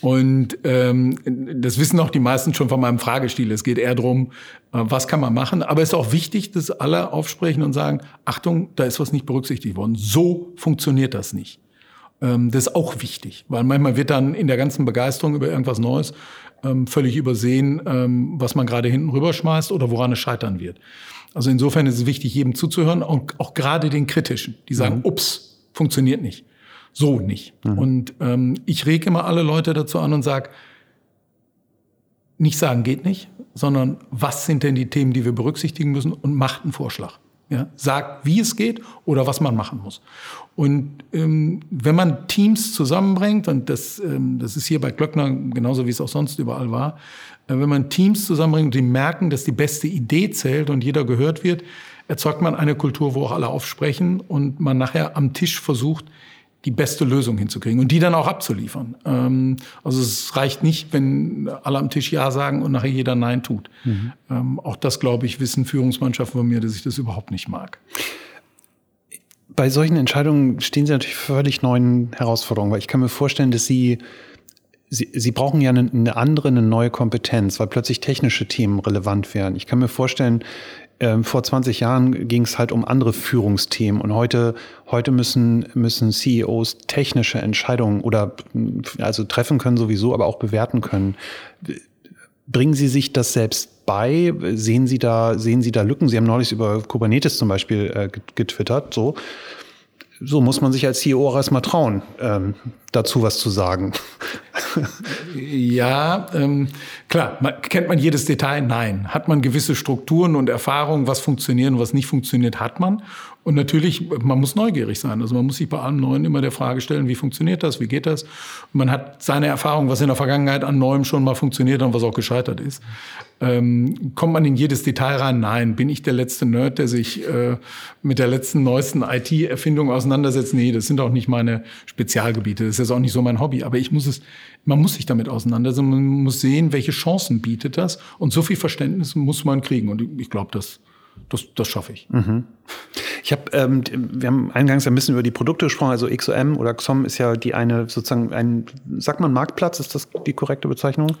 Und ähm, das wissen auch die meisten schon von meinem Fragestil. Es geht eher darum, was kann man machen. Aber es ist auch wichtig, dass alle aufsprechen und sagen, Achtung, da ist was nicht berücksichtigt worden. So funktioniert das nicht. Ähm, das ist auch wichtig, weil manchmal wird dann in der ganzen Begeisterung über irgendwas Neues ähm, völlig übersehen, ähm, was man gerade hinten rüberschmeißt oder woran es scheitern wird. Also insofern ist es wichtig, jedem zuzuhören und auch gerade den Kritischen, die sagen, mhm. ups, funktioniert nicht. So nicht. Mhm. Und ich rege immer alle Leute dazu an und sage, nicht sagen geht nicht, sondern was sind denn die Themen, die wir berücksichtigen müssen und macht einen Vorschlag. Ja, sagt, wie es geht oder was man machen muss. Und ähm, wenn man Teams zusammenbringt, und das, ähm, das ist hier bei Glöckner genauso wie es auch sonst überall war, äh, wenn man Teams zusammenbringt, die merken, dass die beste Idee zählt und jeder gehört wird, erzeugt man eine Kultur, wo auch alle aufsprechen und man nachher am Tisch versucht, die beste Lösung hinzukriegen und die dann auch abzuliefern. Ähm, also es reicht nicht, wenn alle am Tisch Ja sagen und nachher jeder Nein tut. Mhm. Ähm, auch das, glaube ich, wissen Führungsmannschaften von mir, dass ich das überhaupt nicht mag. Bei solchen Entscheidungen stehen Sie natürlich völlig neuen Herausforderungen, weil ich kann mir vorstellen, dass Sie Sie, Sie brauchen ja eine, eine andere, eine neue Kompetenz, weil plötzlich technische Themen relevant werden. Ich kann mir vorstellen, ähm, vor 20 Jahren ging es halt um andere Führungsthemen und heute, heute müssen, müssen CEOs technische Entscheidungen oder also treffen können sowieso, aber auch bewerten können. Bringen Sie sich das selbst bei? Sehen Sie da, sehen Sie da Lücken? Sie haben neulich über Kubernetes zum Beispiel äh, getwittert, so. So muss man sich als CEO erstmal trauen, ähm, dazu was zu sagen. ja, ähm, klar, man, kennt man jedes Detail? Nein. Hat man gewisse Strukturen und Erfahrungen, was funktioniert und was nicht funktioniert, hat man. Und natürlich, man muss neugierig sein. Also man muss sich bei allem Neuen immer der Frage stellen, wie funktioniert das, wie geht das? Man hat seine Erfahrung, was in der Vergangenheit an Neuem schon mal funktioniert und was auch gescheitert ist. Ähm, kommt man in jedes Detail rein? Nein. Bin ich der letzte Nerd, der sich äh, mit der letzten, neuesten IT-Erfindung auseinandersetzt? Nee, das sind auch nicht meine Spezialgebiete. Das ist jetzt auch nicht so mein Hobby. Aber ich muss es, man muss sich damit auseinandersetzen. Man muss sehen, welche Chancen bietet das. Und so viel Verständnis muss man kriegen. Und ich glaube, das, das, das schaffe ich. Mhm. Ich habe, ähm, wir haben eingangs ein bisschen über die Produkte gesprochen. Also XOM oder XOM ist ja die eine sozusagen ein, sagt man Marktplatz, ist das die korrekte Bezeichnung?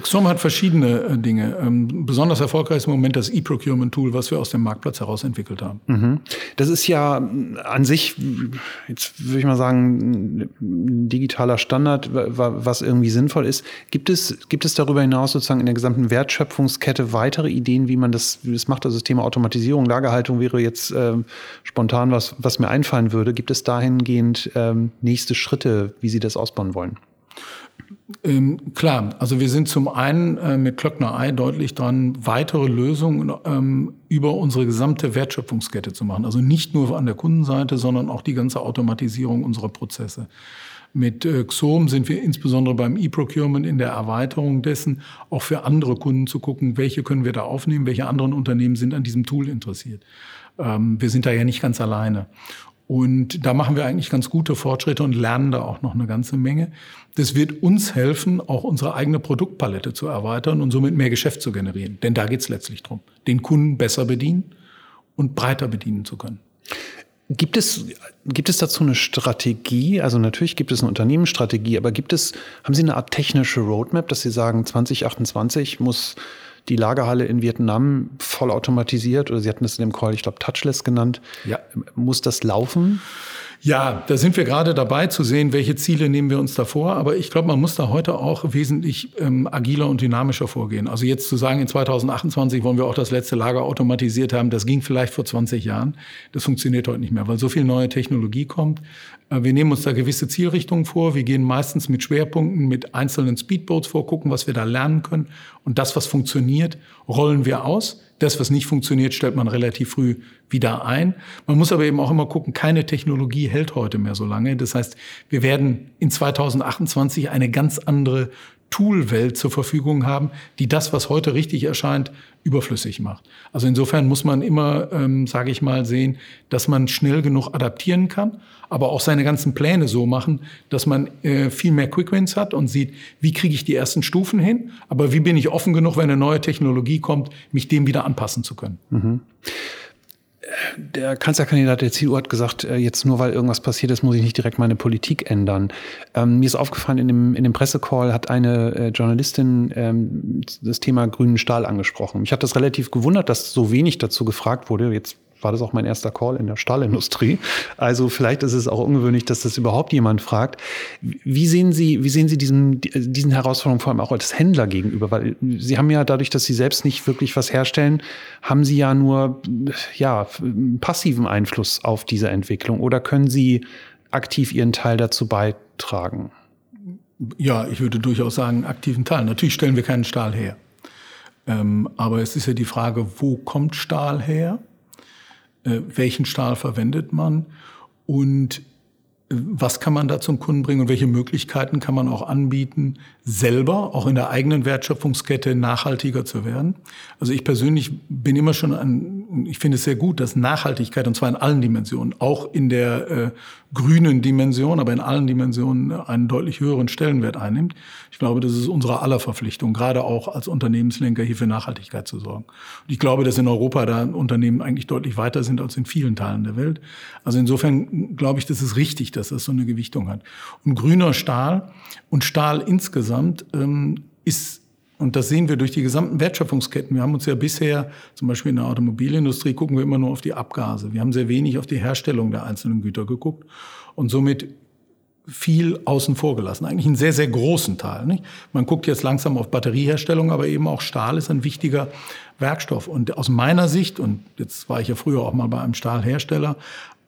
XOM hat verschiedene äh, Dinge. Ähm, besonders erfolgreich ist im Moment das E-Procurement-Tool, was wir aus dem Marktplatz heraus entwickelt haben. Mhm. Das ist ja an sich, jetzt würde ich mal sagen, ein digitaler Standard, was irgendwie sinnvoll ist. Gibt es, gibt es darüber hinaus sozusagen in der gesamten Wertschöpfungskette weitere Ideen, wie man das, wie das macht? Also das Thema Automatisierung, Lagerhaltung wäre jetzt äh, spontan was, was mir einfallen würde. Gibt es dahingehend ähm, nächste Schritte, wie Sie das ausbauen wollen? Ähm, klar, also wir sind zum einen äh, mit Klöckner Ei deutlich dran, weitere Lösungen ähm, über unsere gesamte Wertschöpfungskette zu machen. Also nicht nur an der Kundenseite, sondern auch die ganze Automatisierung unserer Prozesse. Mit äh, XOM sind wir insbesondere beim E-Procurement in der Erweiterung dessen, auch für andere Kunden zu gucken, welche können wir da aufnehmen, welche anderen Unternehmen sind an diesem Tool interessiert. Ähm, wir sind da ja nicht ganz alleine. Und da machen wir eigentlich ganz gute Fortschritte und lernen da auch noch eine ganze Menge. Das wird uns helfen, auch unsere eigene Produktpalette zu erweitern und somit mehr Geschäft zu generieren. Denn da geht es letztlich drum, den Kunden besser bedienen und breiter bedienen zu können. Gibt es, gibt es dazu eine Strategie? Also natürlich gibt es eine Unternehmensstrategie, aber gibt es, haben Sie eine Art technische Roadmap, dass Sie sagen, 2028 muss die Lagerhalle in Vietnam vollautomatisiert oder Sie hatten es in dem Call, ich glaube, touchless genannt. Ja. Muss das laufen? Ja, da sind wir gerade dabei zu sehen, welche Ziele nehmen wir uns da vor. Aber ich glaube, man muss da heute auch wesentlich ähm, agiler und dynamischer vorgehen. Also jetzt zu sagen, in 2028 wollen wir auch das letzte Lager automatisiert haben, das ging vielleicht vor 20 Jahren. Das funktioniert heute nicht mehr, weil so viel neue Technologie kommt. Äh, wir nehmen uns da gewisse Zielrichtungen vor. Wir gehen meistens mit Schwerpunkten, mit einzelnen Speedboats vor, gucken, was wir da lernen können. Und das, was funktioniert, rollen wir aus. Das, was nicht funktioniert, stellt man relativ früh wieder ein. Man muss aber eben auch immer gucken, keine Technologie hält heute mehr so lange. Das heißt, wir werden in 2028 eine ganz andere Toolwelt zur Verfügung haben, die das, was heute richtig erscheint, überflüssig macht. Also insofern muss man immer, ähm, sage ich mal, sehen, dass man schnell genug adaptieren kann, aber auch seine ganzen Pläne so machen, dass man äh, viel mehr Quickwins hat und sieht, wie kriege ich die ersten Stufen hin, aber wie bin ich offen genug, wenn eine neue Technologie kommt, mich dem wieder anpassen zu können. Mhm der Kanzlerkandidat der CDU hat gesagt, äh, jetzt nur weil irgendwas passiert ist, muss ich nicht direkt meine Politik ändern. Ähm, mir ist aufgefallen, in dem, in dem Pressecall hat eine äh, Journalistin ähm, das Thema grünen Stahl angesprochen. Mich hat das relativ gewundert, dass so wenig dazu gefragt wurde. Jetzt war das auch mein erster Call in der Stahlindustrie. Also vielleicht ist es auch ungewöhnlich, dass das überhaupt jemand fragt. Wie sehen Sie, wie sehen Sie diesen, diesen Herausforderungen vor allem auch als Händler gegenüber? Weil Sie haben ja dadurch, dass Sie selbst nicht wirklich was herstellen, haben Sie ja nur, ja, passiven Einfluss auf diese Entwicklung. Oder können Sie aktiv Ihren Teil dazu beitragen? Ja, ich würde durchaus sagen, aktiven Teil. Natürlich stellen wir keinen Stahl her. Ähm, aber es ist ja die Frage, wo kommt Stahl her? Äh, welchen Stahl verwendet man und äh, was kann man da zum Kunden bringen und welche Möglichkeiten kann man auch anbieten, selber, auch in der eigenen Wertschöpfungskette nachhaltiger zu werden. Also ich persönlich bin immer schon an, ich finde es sehr gut, dass Nachhaltigkeit, und zwar in allen Dimensionen, auch in der äh, grünen Dimension, aber in allen Dimensionen einen deutlich höheren Stellenwert einnimmt. Ich glaube, das ist unsere aller Verpflichtung, gerade auch als Unternehmenslenker hier für Nachhaltigkeit zu sorgen. Und ich glaube, dass in Europa da Unternehmen eigentlich deutlich weiter sind als in vielen Teilen der Welt. Also insofern glaube ich, das ist richtig, dass das so eine Gewichtung hat. Und grüner Stahl und Stahl insgesamt ähm, ist und das sehen wir durch die gesamten Wertschöpfungsketten. Wir haben uns ja bisher, zum Beispiel in der Automobilindustrie, gucken wir immer nur auf die Abgase. Wir haben sehr wenig auf die Herstellung der einzelnen Güter geguckt und somit viel außen vor gelassen. Eigentlich einen sehr, sehr großen Teil. Nicht? Man guckt jetzt langsam auf Batterieherstellung, aber eben auch Stahl ist ein wichtiger Werkstoff. Und aus meiner Sicht, und jetzt war ich ja früher auch mal bei einem Stahlhersteller,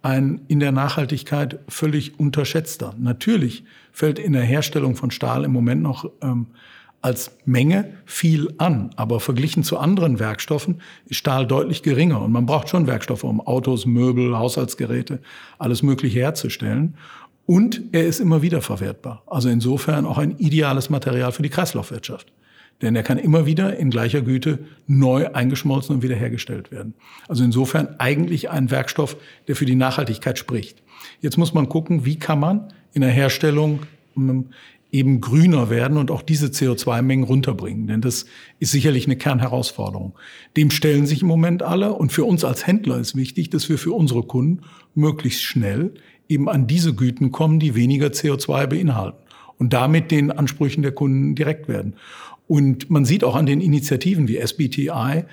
ein in der Nachhaltigkeit völlig unterschätzter. Natürlich fällt in der Herstellung von Stahl im Moment noch ähm, als Menge viel an. Aber verglichen zu anderen Werkstoffen ist Stahl deutlich geringer. Und man braucht schon Werkstoffe, um Autos, Möbel, Haushaltsgeräte, alles Mögliche herzustellen. Und er ist immer wieder verwertbar. Also insofern auch ein ideales Material für die Kreislaufwirtschaft. Denn er kann immer wieder in gleicher Güte neu eingeschmolzen und wiederhergestellt werden. Also insofern eigentlich ein Werkstoff, der für die Nachhaltigkeit spricht. Jetzt muss man gucken, wie kann man in der Herstellung eben grüner werden und auch diese CO2-Mengen runterbringen. Denn das ist sicherlich eine Kernherausforderung. Dem stellen sich im Moment alle. Und für uns als Händler ist wichtig, dass wir für unsere Kunden möglichst schnell eben an diese Güten kommen, die weniger CO2 beinhalten und damit den Ansprüchen der Kunden direkt werden. Und man sieht auch an den Initiativen wie SBTI,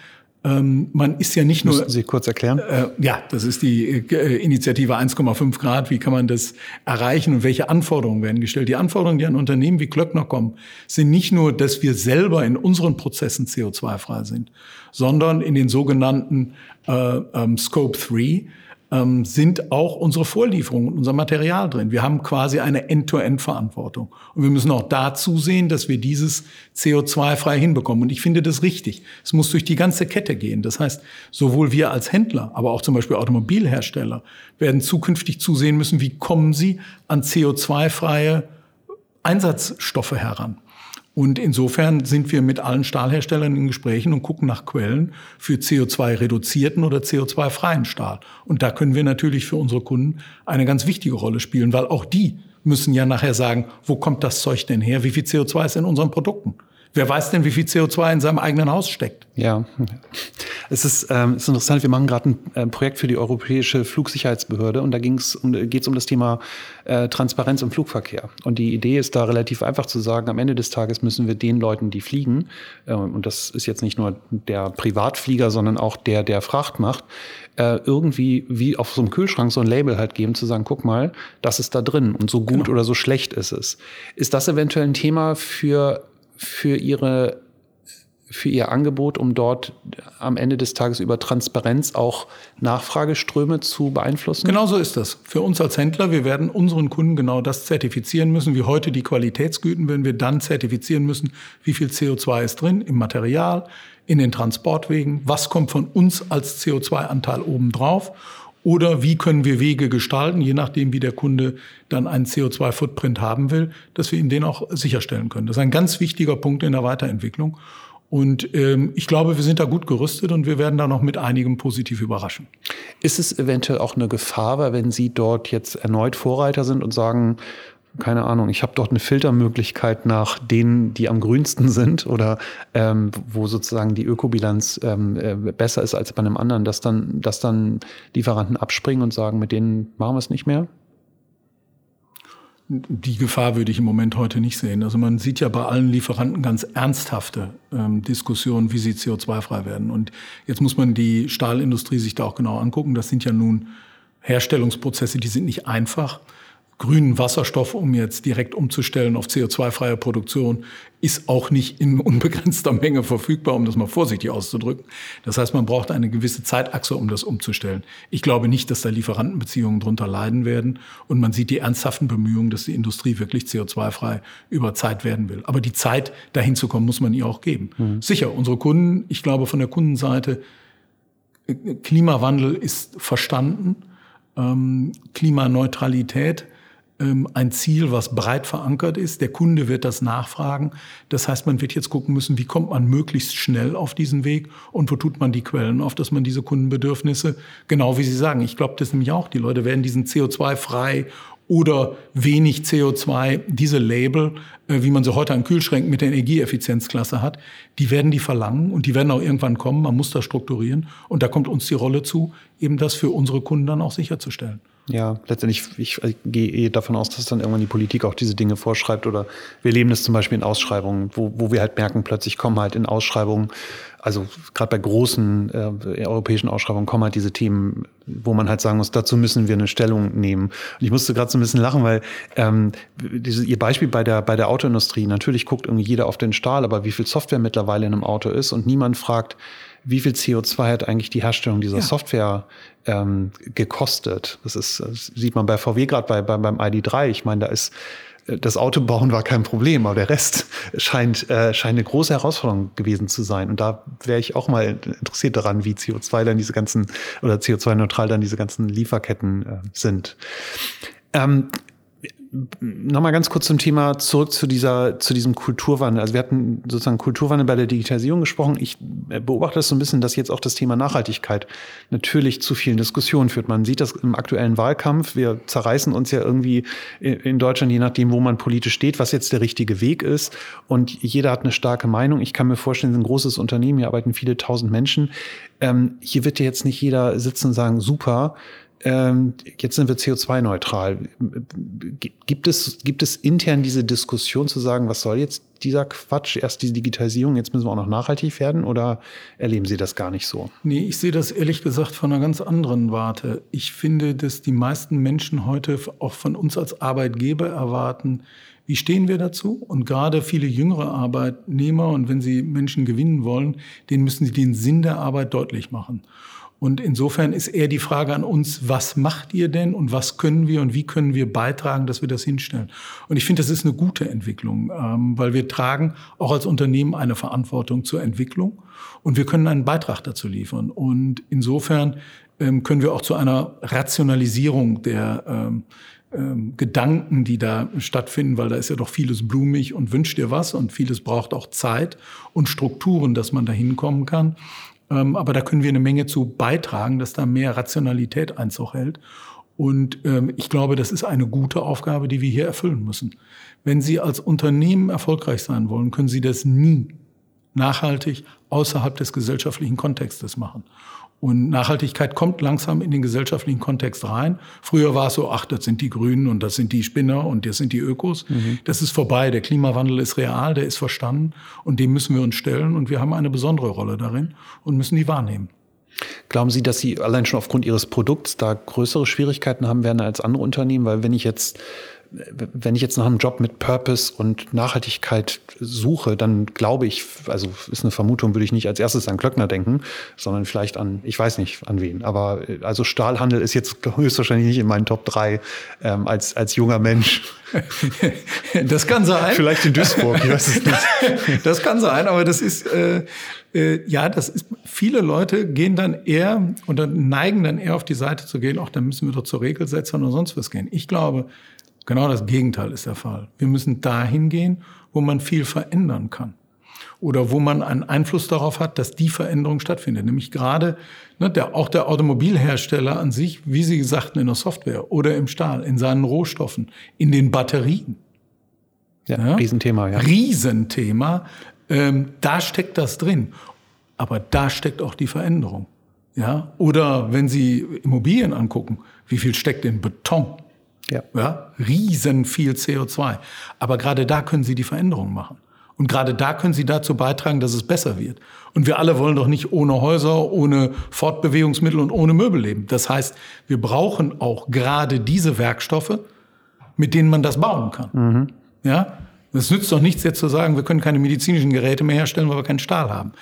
ähm, man ist ja nicht nur. Müssen Sie kurz erklären? Äh, ja, das ist die äh, Initiative 1,5 Grad. Wie kann man das erreichen und welche Anforderungen werden gestellt? Die Anforderungen, die an Unternehmen wie Klöckner kommen, sind nicht nur, dass wir selber in unseren Prozessen CO2-frei sind, sondern in den sogenannten äh, ähm, Scope 3 ähm, sind auch unsere Vorlieferungen unser Material drin. Wir haben quasi eine End-to-End-Verantwortung. Und wir müssen auch dazu sehen, dass wir dieses CO2-frei hinbekommen. Und ich finde das richtig. Es muss durch die ganze Kette gehen. Das heißt, sowohl wir als Händler, aber auch zum Beispiel Automobilhersteller werden zukünftig zusehen müssen, wie kommen sie an CO2-freie Einsatzstoffe heran. Und insofern sind wir mit allen Stahlherstellern in Gesprächen und gucken nach Quellen für CO2-reduzierten oder CO2-freien Stahl. Und da können wir natürlich für unsere Kunden eine ganz wichtige Rolle spielen, weil auch die müssen ja nachher sagen, wo kommt das Zeug denn her? Wie viel CO2 ist in unseren Produkten? Wer weiß denn, wie viel CO2 in seinem eigenen Haus steckt? Ja, es ist, ähm, es ist interessant. Wir machen gerade ein äh, Projekt für die Europäische Flugsicherheitsbehörde und da ging's um, geht es um das Thema äh, Transparenz im Flugverkehr. Und die Idee ist da relativ einfach zu sagen, am Ende des Tages müssen wir den Leuten, die fliegen, äh, und das ist jetzt nicht nur der Privatflieger, sondern auch der, der Fracht macht, äh, irgendwie wie auf so einem Kühlschrank so ein Label halt geben, zu sagen, guck mal, das ist da drin und so gut genau. oder so schlecht ist es. Ist das eventuell ein Thema für für ihre für ihr Angebot, um dort am Ende des Tages über Transparenz auch Nachfrageströme zu beeinflussen? Genau so ist das. Für uns als Händler, wir werden unseren Kunden genau das zertifizieren müssen, wie heute die Qualitätsgüten, wenn wir dann zertifizieren müssen, wie viel CO2 ist drin im Material, in den Transportwegen, was kommt von uns als CO2-Anteil obendrauf oder wie können wir Wege gestalten, je nachdem, wie der Kunde dann einen CO2-Footprint haben will, dass wir ihm den auch sicherstellen können. Das ist ein ganz wichtiger Punkt in der Weiterentwicklung. Und ähm, ich glaube, wir sind da gut gerüstet und wir werden da noch mit einigem positiv überraschen. Ist es eventuell auch eine Gefahr, weil wenn Sie dort jetzt erneut Vorreiter sind und sagen, keine Ahnung, ich habe dort eine Filtermöglichkeit nach denen, die am grünsten sind oder ähm, wo sozusagen die Ökobilanz ähm, äh, besser ist als bei einem anderen, dass dann, dass dann Lieferanten abspringen und sagen, mit denen machen wir es nicht mehr? Die Gefahr würde ich im Moment heute nicht sehen. Also man sieht ja bei allen Lieferanten ganz ernsthafte ähm, Diskussionen, wie sie CO2-frei werden. Und jetzt muss man die Stahlindustrie sich da auch genau angucken. Das sind ja nun Herstellungsprozesse, die sind nicht einfach grünen Wasserstoff, um jetzt direkt umzustellen auf CO2-freie Produktion, ist auch nicht in unbegrenzter Menge verfügbar, um das mal vorsichtig auszudrücken. Das heißt, man braucht eine gewisse Zeitachse, um das umzustellen. Ich glaube nicht, dass da Lieferantenbeziehungen drunter leiden werden. Und man sieht die ernsthaften Bemühungen, dass die Industrie wirklich CO2-frei über Zeit werden will. Aber die Zeit, dahin zu kommen, muss man ihr auch geben. Mhm. Sicher, unsere Kunden, ich glaube von der Kundenseite, Klimawandel ist verstanden. Ähm, Klimaneutralität ein Ziel, was breit verankert ist. Der Kunde wird das nachfragen. Das heißt, man wird jetzt gucken müssen, wie kommt man möglichst schnell auf diesen Weg und wo tut man die Quellen auf, dass man diese Kundenbedürfnisse, genau wie Sie sagen, ich glaube das nämlich auch, die Leute werden diesen CO2-frei oder wenig CO2, diese Label, äh, wie man sie heute an Kühlschränken mit der Energieeffizienzklasse hat, die werden die verlangen und die werden auch irgendwann kommen. Man muss das strukturieren. Und da kommt uns die Rolle zu, eben das für unsere Kunden dann auch sicherzustellen. Ja, letztendlich, ich, ich gehe eh davon aus, dass dann irgendwann die Politik auch diese Dinge vorschreibt oder wir leben das zum Beispiel in Ausschreibungen, wo, wo wir halt merken, plötzlich kommen halt in Ausschreibungen, also gerade bei großen äh, europäischen Ausschreibungen kommen halt diese Themen, wo man halt sagen muss, dazu müssen wir eine Stellung nehmen. Und ich musste gerade so ein bisschen lachen, weil ähm, diese, Ihr Beispiel bei der, bei der Autoindustrie, natürlich guckt irgendwie jeder auf den Stahl, aber wie viel Software mittlerweile in einem Auto ist und niemand fragt, wie viel CO2 hat eigentlich die Herstellung dieser ja. Software ähm, gekostet? Das ist, das sieht man bei VW gerade bei, bei, beim ID3. Ich meine, da ist äh, das Autobauen war kein Problem, aber der Rest scheint, äh, scheint eine große Herausforderung gewesen zu sein. Und da wäre ich auch mal interessiert daran, wie CO2 dann diese ganzen oder CO2-neutral dann diese ganzen Lieferketten äh, sind. Ähm, Nochmal ganz kurz zum Thema zurück zu dieser, zu diesem Kulturwandel. Also wir hatten sozusagen Kulturwandel bei der Digitalisierung gesprochen. Ich beobachte das so ein bisschen, dass jetzt auch das Thema Nachhaltigkeit natürlich zu vielen Diskussionen führt. Man sieht das im aktuellen Wahlkampf. Wir zerreißen uns ja irgendwie in Deutschland, je nachdem, wo man politisch steht, was jetzt der richtige Weg ist. Und jeder hat eine starke Meinung. Ich kann mir vorstellen, es ist ein großes Unternehmen, hier arbeiten viele tausend Menschen. Ähm, hier wird ja jetzt nicht jeder sitzen und sagen, super, ähm, jetzt sind wir CO2-neutral. Gibt es, gibt es intern diese Diskussion zu sagen, was soll jetzt dieser Quatsch? Erst die Digitalisierung, jetzt müssen wir auch noch nachhaltig werden oder erleben Sie das gar nicht so? Nee, ich sehe das ehrlich gesagt von einer ganz anderen Warte. Ich finde, dass die meisten Menschen heute auch von uns als Arbeitgeber erwarten, wie stehen wir dazu? Und gerade viele jüngere Arbeitnehmer, und wenn sie Menschen gewinnen wollen, denen müssen sie den Sinn der Arbeit deutlich machen. Und insofern ist eher die Frage an uns, was macht ihr denn und was können wir und wie können wir beitragen, dass wir das hinstellen? Und ich finde, das ist eine gute Entwicklung, ähm, weil wir tragen auch als Unternehmen eine Verantwortung zur Entwicklung und wir können einen Beitrag dazu liefern. Und insofern ähm, können wir auch zu einer Rationalisierung der ähm, Gedanken, die da stattfinden, weil da ist ja doch vieles blumig und wünscht dir was und vieles braucht auch Zeit und Strukturen, dass man da hinkommen kann. Ähm, aber da können wir eine Menge zu beitragen, dass da mehr Rationalität Einzug hält. Und ähm, ich glaube, das ist eine gute Aufgabe, die wir hier erfüllen müssen. Wenn Sie als Unternehmen erfolgreich sein wollen, können Sie das nie nachhaltig außerhalb des gesellschaftlichen Kontextes machen. Und Nachhaltigkeit kommt langsam in den gesellschaftlichen Kontext rein. Früher war es so, ach, das sind die Grünen und das sind die Spinner und das sind die Ökos. Mhm. Das ist vorbei. Der Klimawandel ist real, der ist verstanden und dem müssen wir uns stellen und wir haben eine besondere Rolle darin und müssen die wahrnehmen. Glauben Sie, dass Sie allein schon aufgrund Ihres Produkts da größere Schwierigkeiten haben werden als andere Unternehmen? Weil wenn ich jetzt wenn ich jetzt nach einem Job mit Purpose und Nachhaltigkeit suche, dann glaube ich, also ist eine Vermutung, würde ich nicht als erstes an Klöckner denken, sondern vielleicht an, ich weiß nicht an wen. Aber äh, also Stahlhandel ist jetzt höchstwahrscheinlich nicht in meinen Top 3 ähm, als, als junger Mensch. Das kann sein. Vielleicht in Duisburg, ich weiß es nicht. Das kann sein, aber das ist, äh, äh, ja, das ist, viele Leute gehen dann eher oder neigen dann eher auf die Seite zu gehen, auch dann müssen wir doch zur Regelsetzung oder sonst was gehen. Ich glaube, Genau das Gegenteil ist der Fall. Wir müssen dahin gehen, wo man viel verändern kann. Oder wo man einen Einfluss darauf hat, dass die Veränderung stattfindet. Nämlich gerade ne, der, auch der Automobilhersteller an sich, wie Sie sagten, in der Software oder im Stahl, in seinen Rohstoffen, in den Batterien. Ja, ja? Riesenthema, ja. Riesenthema. Ähm, da steckt das drin. Aber da steckt auch die Veränderung. Ja? Oder wenn Sie Immobilien angucken, wie viel steckt in Beton? Ja. ja. Riesen viel CO2. Aber gerade da können Sie die Veränderung machen. Und gerade da können Sie dazu beitragen, dass es besser wird. Und wir alle wollen doch nicht ohne Häuser, ohne Fortbewegungsmittel und ohne Möbel leben. Das heißt, wir brauchen auch gerade diese Werkstoffe, mit denen man das bauen kann. Mhm. Ja? Es nützt doch nichts jetzt zu sagen, wir können keine medizinischen Geräte mehr herstellen, weil wir keinen Stahl haben.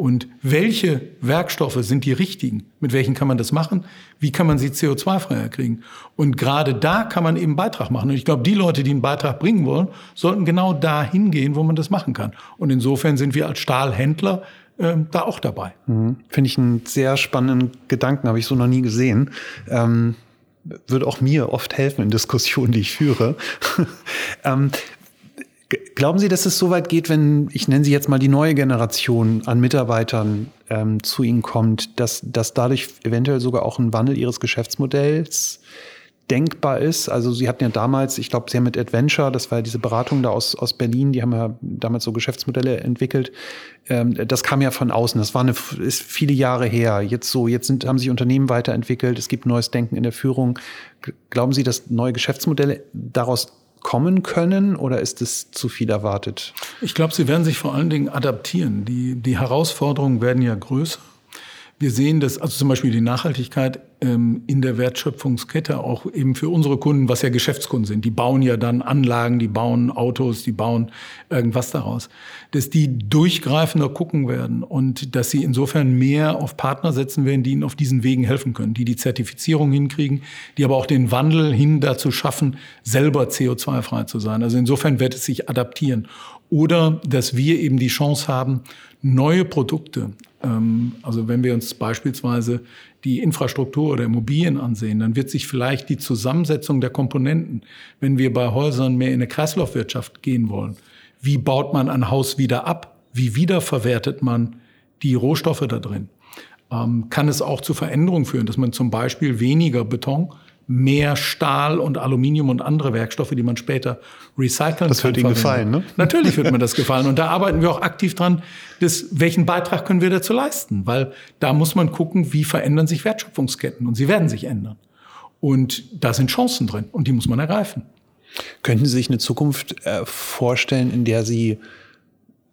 Und welche Werkstoffe sind die richtigen? Mit welchen kann man das machen? Wie kann man sie CO2-freier kriegen? Und gerade da kann man eben Beitrag machen. Und ich glaube, die Leute, die einen Beitrag bringen wollen, sollten genau da hingehen, wo man das machen kann. Und insofern sind wir als Stahlhändler äh, da auch dabei. Mhm. Finde ich einen sehr spannenden Gedanken, habe ich so noch nie gesehen. Ähm würde auch mir oft helfen in Diskussionen, die ich führe. ähm, Glauben Sie, dass es so weit geht, wenn, ich nenne sie jetzt mal die neue Generation an Mitarbeitern ähm, zu Ihnen kommt, dass, dass dadurch eventuell sogar auch ein Wandel Ihres Geschäftsmodells denkbar ist? Also Sie hatten ja damals, ich glaube, Sie haben mit Adventure, das war ja diese Beratung da aus, aus Berlin, die haben ja damals so Geschäftsmodelle entwickelt. Ähm, das kam ja von außen, das war eine, ist viele Jahre her. Jetzt so, jetzt sind, haben sich Unternehmen weiterentwickelt, es gibt neues Denken in der Führung. Glauben Sie, dass neue Geschäftsmodelle daraus kommen können oder ist es zu viel erwartet? Ich glaube, sie werden sich vor allen Dingen adaptieren. Die, die Herausforderungen werden ja größer. Wir sehen das, also zum Beispiel die Nachhaltigkeit ähm, in der Wertschöpfungskette auch eben für unsere Kunden, was ja Geschäftskunden sind. Die bauen ja dann Anlagen, die bauen Autos, die bauen irgendwas daraus. Dass die durchgreifender gucken werden und dass sie insofern mehr auf Partner setzen werden, die ihnen auf diesen Wegen helfen können, die die Zertifizierung hinkriegen, die aber auch den Wandel hin dazu schaffen, selber CO2-frei zu sein. Also insofern wird es sich adaptieren. oder dass wir eben die Chance haben, neue Produkte, also wenn wir uns beispielsweise die Infrastruktur oder Immobilien ansehen, dann wird sich vielleicht die Zusammensetzung der Komponenten, wenn wir bei Häusern mehr in eine Kreislaufwirtschaft gehen wollen, wie baut man ein Haus wieder ab? Wie wiederverwertet man die Rohstoffe da drin? Ähm, kann es auch zu Veränderungen führen, dass man zum Beispiel weniger Beton, mehr Stahl und Aluminium und andere Werkstoffe, die man später recyceln das kann. Das wird Ihnen gefallen, ne? Natürlich wird mir das gefallen. Und da arbeiten wir auch aktiv dran, das, welchen Beitrag können wir dazu leisten? Weil da muss man gucken, wie verändern sich Wertschöpfungsketten. Und sie werden sich ändern. Und da sind Chancen drin und die muss man ergreifen. Könnten Sie sich eine Zukunft äh, vorstellen, in der Sie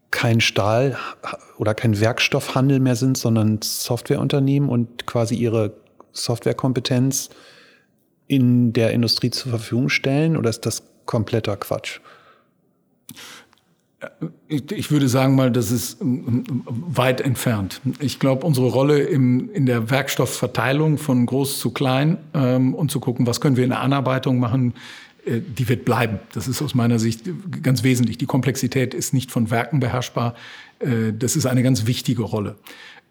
kein Stahl oder kein Werkstoffhandel mehr sind, sondern Softwareunternehmen und quasi ihre Softwarekompetenz in der Industrie zur Verfügung stellen? Oder ist das kompletter Quatsch? Ich würde sagen mal, das ist ähm, ähm, weit entfernt. Ich glaube, unsere Rolle im, in der Werkstoffverteilung von groß zu klein ähm, und zu gucken, was können wir in der Anarbeitung machen, äh, die wird bleiben. Das ist aus meiner Sicht ganz wesentlich. Die Komplexität ist nicht von Werken beherrschbar. Äh, das ist eine ganz wichtige Rolle.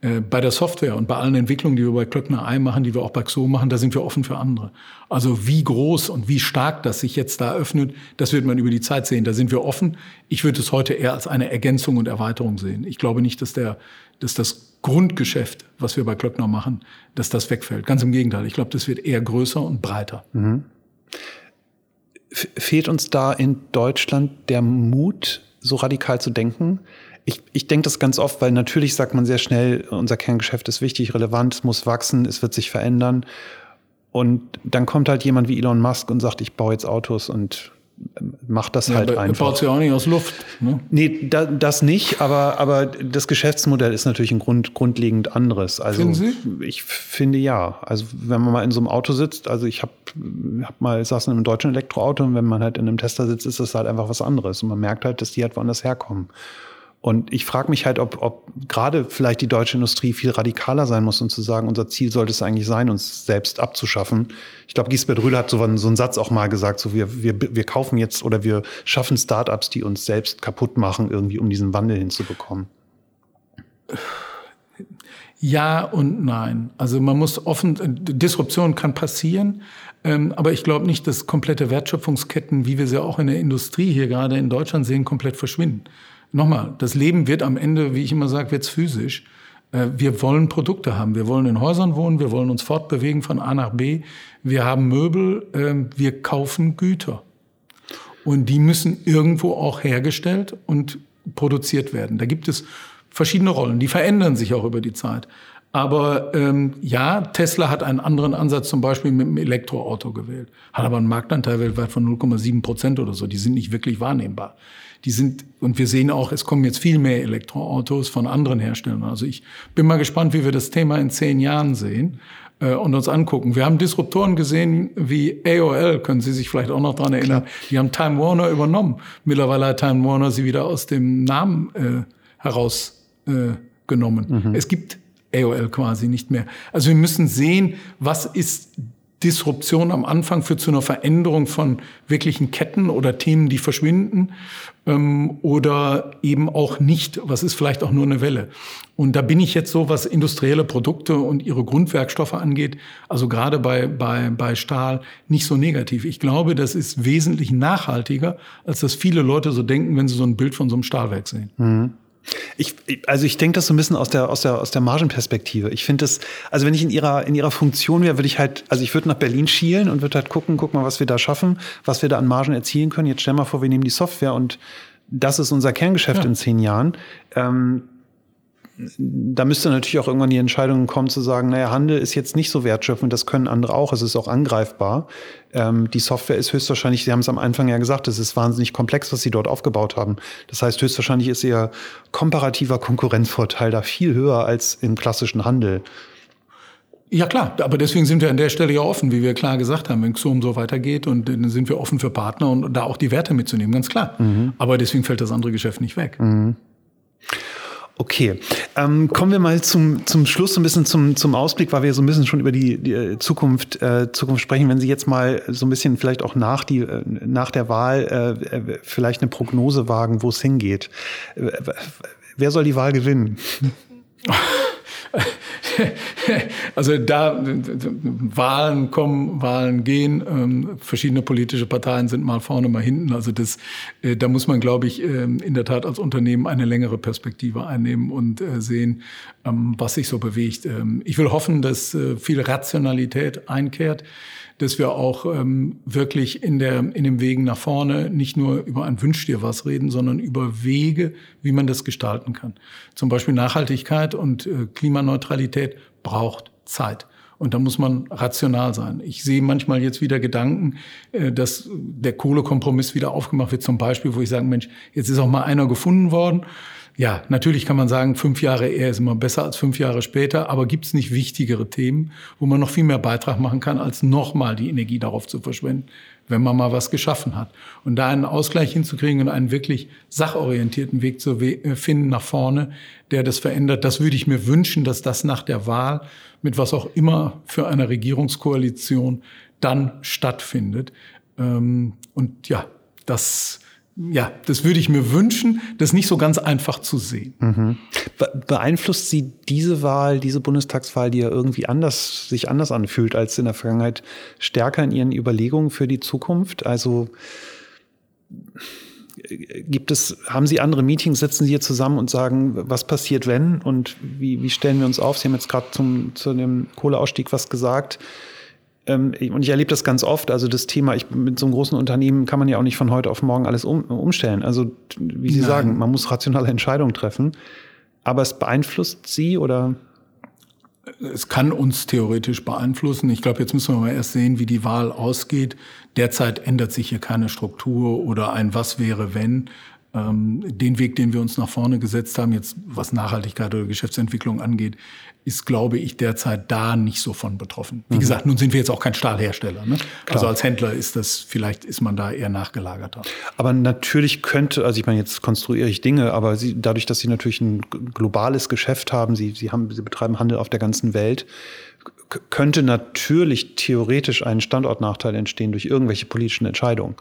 Äh, bei der Software und bei allen Entwicklungen, die wir bei Klöckner Ei machen, die wir auch bei XO machen, da sind wir offen für andere. Also wie groß und wie stark das sich jetzt da öffnet, das wird man über die Zeit sehen. Da sind wir offen. Ich würde es heute eher als eine Ergänzung und Erweiterung sehen. Ich glaube nicht, dass der, dass das Grundgeschäft, was wir bei Klöckner machen, dass das wegfällt. Ganz im Gegenteil. Ich glaube, das wird eher größer und breiter. Mhm fehlt uns da in Deutschland der Mut, so radikal zu denken? Ich, ich denke das ganz oft, weil natürlich sagt man sehr schnell, unser Kerngeschäft ist wichtig, relevant, es muss wachsen, es wird sich verändern. Und dann kommt halt jemand wie Elon Musk und sagt, ich baue jetzt Autos und macht das ja, halt einfach. Baut sie auch nicht aus Luft. Ne? Nee, da, das nicht, aber, aber das Geschäftsmodell ist natürlich ein Grund, grundlegend anderes. Also, Finden Sie? Ich finde ja. Also wenn man mal in so einem Auto sitzt, also ich habe hab mal saß in einem deutschen Elektroauto und wenn man halt in einem Tesla sitzt, ist das halt einfach was anderes. Und man merkt halt, dass die halt woanders herkommen. Und ich frage mich halt, ob, ob gerade vielleicht die deutsche Industrie viel radikaler sein muss und zu sagen, unser Ziel sollte es eigentlich sein, uns selbst abzuschaffen. Ich glaube, Gisbert Rühle hat so einen, so einen Satz auch mal gesagt, so wir, wir, wir kaufen jetzt oder wir schaffen Startups, die uns selbst kaputt machen, irgendwie, um diesen Wandel hinzubekommen. Ja und nein. Also man muss offen, Disruption kann passieren, ähm, aber ich glaube nicht, dass komplette Wertschöpfungsketten, wie wir sie auch in der Industrie hier gerade in Deutschland sehen, komplett verschwinden nochmal, das Leben wird am Ende, wie ich immer sage, wird's physisch. Äh, wir wollen Produkte haben. Wir wollen in Häusern wohnen. Wir wollen uns fortbewegen von A nach B. Wir haben Möbel. Ähm, wir kaufen Güter. Und die müssen irgendwo auch hergestellt und produziert werden. Da gibt es verschiedene Rollen. Die verändern sich auch über die Zeit. Aber ähm, ja, Tesla hat einen anderen Ansatz zum Beispiel mit dem Elektroauto gewählt. Hat aber einen Marktanteil weltweit von 0,7 Prozent oder so. Die sind nicht wirklich wahrnehmbar die sind, und wir sehen auch, es kommen jetzt viel mehr Elektroautos von anderen Herstellern. Also ich bin mal gespannt, wie wir das Thema in zehn Jahren sehen äh, und uns angucken. Wir haben Disruptoren gesehen wie AOL, können Sie sich vielleicht auch noch dran erinnern. Klar. Die haben Time Warner übernommen. Mittlerweile hat Time Warner sie wieder aus dem Namen äh, herausgenommen. Äh, mhm. Es gibt AOL quasi nicht mehr. Also wir müssen sehen, was ist Disruption am Anfang führt zu einer Veränderung von wirklichen Ketten oder Themen, die verschwinden ähm, oder eben auch nicht. Was ist vielleicht auch nur eine Welle? Und da bin ich jetzt so, was industrielle Produkte und ihre Grundwerkstoffe angeht, also gerade bei, bei, bei Stahl, nicht so negativ. Ich glaube, das ist wesentlich nachhaltiger, als das viele Leute so denken, wenn sie so ein Bild von so einem Stahlwerk sehen. Mhm. Ich, also ich denke das so ein bisschen aus der, aus der, aus der Margenperspektive. Ich finde das, also wenn ich in ihrer, in ihrer Funktion wäre, würde ich halt, also ich würde nach Berlin schielen und würde halt gucken, guck mal, was wir da schaffen, was wir da an Margen erzielen können. Jetzt stell mal vor, wir nehmen die Software und das ist unser Kerngeschäft ja. in zehn Jahren. Ähm, da müsste natürlich auch irgendwann die Entscheidung kommen zu sagen, naja, Handel ist jetzt nicht so wertschöpfend, das können andere auch, es ist auch angreifbar. Ähm, die Software ist höchstwahrscheinlich, Sie haben es am Anfang ja gesagt, es ist wahnsinnig komplex, was Sie dort aufgebaut haben. Das heißt, höchstwahrscheinlich ist Ihr komparativer Konkurrenzvorteil da viel höher als im klassischen Handel. Ja klar, aber deswegen sind wir an der Stelle ja offen, wie wir klar gesagt haben, wenn Xom so weitergeht und dann sind wir offen für Partner und da auch die Werte mitzunehmen, ganz klar. Mhm. Aber deswegen fällt das andere Geschäft nicht weg. Mhm. Okay, ähm, kommen wir mal zum, zum Schluss so ein bisschen zum, zum Ausblick, weil wir so ein bisschen schon über die, die äh, Zukunft, äh, Zukunft sprechen. Wenn Sie jetzt mal so ein bisschen vielleicht auch nach, die, äh, nach der Wahl äh, vielleicht eine Prognose wagen, wo es hingeht. Wer soll die Wahl gewinnen? also da Wahlen kommen, Wahlen gehen, ähm, verschiedene politische Parteien sind mal vorne, mal hinten. Also das, äh, da muss man, glaube ich, äh, in der Tat als Unternehmen eine längere Perspektive einnehmen und äh, sehen, ähm, was sich so bewegt. Ähm, ich will hoffen, dass äh, viel Rationalität einkehrt dass wir auch ähm, wirklich in, der, in dem Wegen nach vorne nicht nur über ein Wünsch dir was reden, sondern über Wege, wie man das gestalten kann. Zum Beispiel Nachhaltigkeit und äh, Klimaneutralität braucht Zeit. Und da muss man rational sein. Ich sehe manchmal jetzt wieder Gedanken, äh, dass der Kohlekompromiss wieder aufgemacht wird, zum Beispiel, wo ich sage, Mensch, jetzt ist auch mal einer gefunden worden ja, natürlich kann man sagen, fünf Jahre eher ist immer besser als fünf Jahre später, aber gibt es nicht wichtigere Themen, wo man noch viel mehr Beitrag machen kann, als nochmal die Energie darauf zu verschwenden, wenn man mal was geschaffen hat. Und da einen Ausgleich hinzukriegen und einen wirklich sachorientierten Weg zu äh, finden nach vorne, der das verändert, das würde ich mir wünschen, dass das nach der Wahl mit was auch immer für eine Regierungskoalition dann stattfindet. Ähm, und ja, das ja, das würde ich mir wünschen, das nicht so ganz einfach zu sehen. Mhm. beeinflusst Sie diese Wahl, diese Bundestagswahl, die ja irgendwie anders, sich anders anfühlt als in der Vergangenheit, stärker in Ihren Überlegungen für die Zukunft? Also, gibt es, haben Sie andere Meetings, setzen Sie hier zusammen und sagen, was passiert wenn und wie, wie stellen wir uns auf? Sie haben jetzt gerade zu dem Kohleausstieg was gesagt. Ähm, und ich erlebe das ganz oft, also das Thema, ich, mit so einem großen Unternehmen kann man ja auch nicht von heute auf morgen alles um, umstellen. Also, wie Sie Nein. sagen, man muss rationale Entscheidungen treffen. Aber es beeinflusst Sie oder? Es kann uns theoretisch beeinflussen. Ich glaube, jetzt müssen wir mal erst sehen, wie die Wahl ausgeht. Derzeit ändert sich hier keine Struktur oder ein Was wäre wenn. Ähm, den Weg, den wir uns nach vorne gesetzt haben, jetzt was Nachhaltigkeit oder Geschäftsentwicklung angeht, ist, glaube ich, derzeit da nicht so von betroffen. Wie mhm. gesagt, nun sind wir jetzt auch kein Stahlhersteller. Ne? Also als Händler ist das, vielleicht ist man da eher nachgelagerter. Aber natürlich könnte, also ich meine, jetzt konstruiere ich Dinge, aber Sie, dadurch, dass Sie natürlich ein globales Geschäft haben, Sie, Sie haben, Sie betreiben Handel auf der ganzen Welt, könnte natürlich theoretisch ein Standortnachteil entstehen durch irgendwelche politischen Entscheidungen.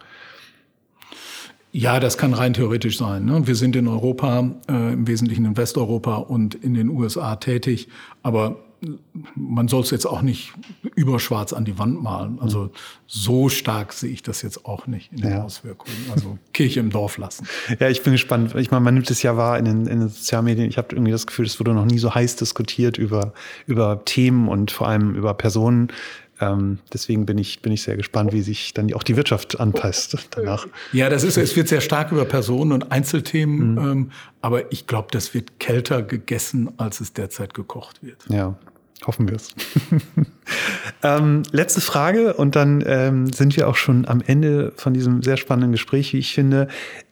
Ja, das kann rein theoretisch sein. Ne? Wir sind in Europa, äh, im Wesentlichen in Westeuropa und in den USA tätig, aber man soll es jetzt auch nicht überschwarz an die Wand malen. Also so stark sehe ich das jetzt auch nicht in den ja. Auswirkungen. Also Kirche im Dorf lassen. Ja, ich bin gespannt. Ich meine, man nimmt es ja wahr in den, in den Sozialmedien. Ich habe irgendwie das Gefühl, es wurde noch nie so heiß diskutiert über, über Themen und vor allem über Personen ähm, deswegen bin ich, bin ich sehr gespannt, wie sich dann auch die Wirtschaft anpasst danach. Ja, das ist, es wird sehr stark über Personen und Einzelthemen, mhm. ähm, aber ich glaube, das wird kälter gegessen, als es derzeit gekocht wird. Ja, hoffen wir es. ähm, letzte Frage und dann ähm, sind wir auch schon am Ende von diesem sehr spannenden Gespräch, wie ich finde.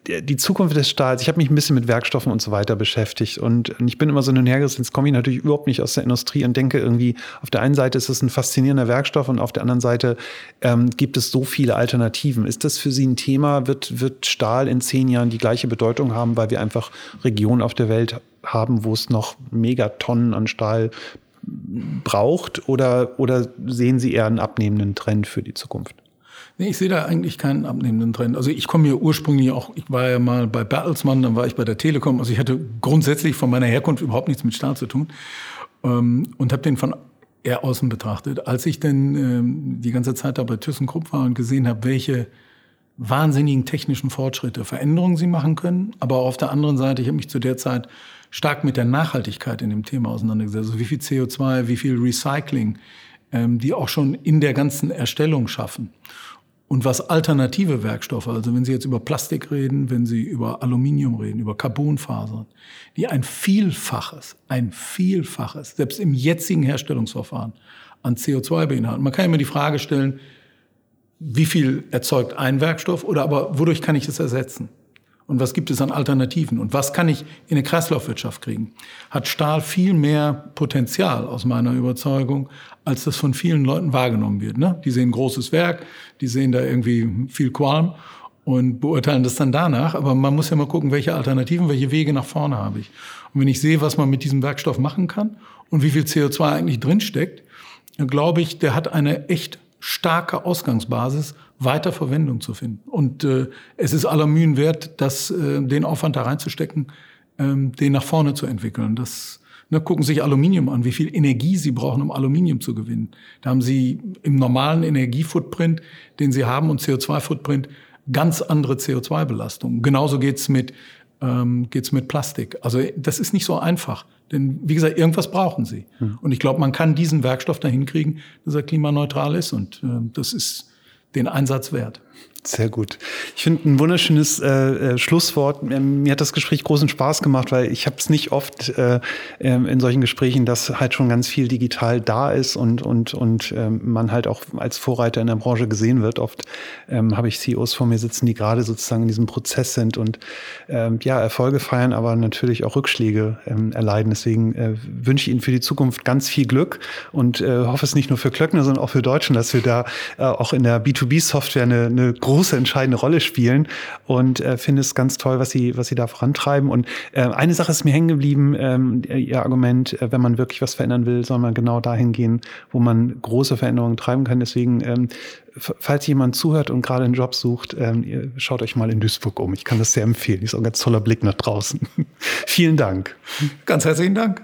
Die Zukunft des Stahls, ich habe mich ein bisschen mit Werkstoffen und so weiter beschäftigt und ich bin immer so hin hergerissen, jetzt komme ich natürlich überhaupt nicht aus der Industrie und denke irgendwie, auf der einen Seite ist es ein faszinierender Werkstoff und auf der anderen Seite ähm, gibt es so viele Alternativen. Ist das für Sie ein Thema? Wird, wird Stahl in zehn Jahren die gleiche Bedeutung haben, weil wir einfach Regionen auf der Welt haben, wo es noch Megatonnen an Stahl braucht oder, oder sehen Sie eher einen abnehmenden Trend für die Zukunft? Nee, ich sehe da eigentlich keinen abnehmenden Trend. Also ich komme ja ursprünglich auch, ich war ja mal bei Bertelsmann, dann war ich bei der Telekom. Also ich hatte grundsätzlich von meiner Herkunft überhaupt nichts mit Stahl zu tun ähm, und habe den von eher außen betrachtet. Als ich denn ähm, die ganze Zeit da bei ThyssenKrupp war und gesehen habe, welche wahnsinnigen technischen Fortschritte, Veränderungen sie machen können, aber auf der anderen Seite, ich habe mich zu der Zeit stark mit der Nachhaltigkeit in dem Thema auseinandergesetzt. Also wie viel CO2, wie viel Recycling, ähm, die auch schon in der ganzen Erstellung schaffen. Und was alternative Werkstoffe, also wenn Sie jetzt über Plastik reden, wenn Sie über Aluminium reden, über Carbonfasern, die ein Vielfaches, ein Vielfaches, selbst im jetzigen Herstellungsverfahren an CO2 beinhalten. Man kann immer die Frage stellen, wie viel erzeugt ein Werkstoff oder aber wodurch kann ich es ersetzen? Und was gibt es an Alternativen? Und was kann ich in eine Kreislaufwirtschaft kriegen? Hat Stahl viel mehr Potenzial aus meiner Überzeugung, als das von vielen Leuten wahrgenommen wird. Ne? Die sehen großes Werk, die sehen da irgendwie viel Qualm. und beurteilen das dann danach. Aber man muss ja mal gucken, welche Alternativen, welche Wege nach vorne habe ich. Und wenn ich sehe, was man mit diesem Werkstoff machen kann und wie viel CO2 eigentlich drinsteckt, dann glaube ich, der hat eine echt starke Ausgangsbasis, weiter Verwendung zu finden. Und äh, es ist aller Mühen wert, das, äh, den Aufwand da reinzustecken, ähm, den nach vorne zu entwickeln. Das ne, gucken sich Aluminium an, wie viel Energie sie brauchen, um Aluminium zu gewinnen. Da haben sie im normalen Energiefootprint, den sie haben, und CO2-Footprint ganz andere CO2-Belastungen. Genauso geht's mit, ähm, geht's mit Plastik. Also das ist nicht so einfach. Denn wie gesagt, irgendwas brauchen sie. Hm. Und ich glaube, man kann diesen Werkstoff dahin kriegen, dass er klimaneutral ist. Und äh, das ist den Einsatz wert. Sehr gut. Ich finde ein wunderschönes äh, äh, Schlusswort. Ähm, mir hat das Gespräch großen Spaß gemacht, weil ich habe es nicht oft äh, ähm, in solchen Gesprächen, dass halt schon ganz viel digital da ist und und und ähm, man halt auch als Vorreiter in der Branche gesehen wird. Oft ähm, habe ich CEOs vor mir sitzen, die gerade sozusagen in diesem Prozess sind und ähm, ja Erfolge feiern, aber natürlich auch Rückschläge ähm, erleiden. Deswegen äh, wünsche ich Ihnen für die Zukunft ganz viel Glück und äh, hoffe es nicht nur für Klöckner, sondern auch für Deutschen, dass wir da äh, auch in der B2B-Software eine, eine große große entscheidende Rolle spielen und äh, finde es ganz toll, was sie, was sie da vorantreiben. Und äh, eine Sache ist mir hängen geblieben, ähm, ihr Argument, äh, wenn man wirklich was verändern will, soll man genau dahin gehen, wo man große Veränderungen treiben kann. Deswegen, ähm, falls jemand zuhört und gerade einen Job sucht, ähm, schaut euch mal in Duisburg um. Ich kann das sehr empfehlen. Ist auch ein ganz toller Blick nach draußen. Vielen Dank. Ganz herzlichen Dank.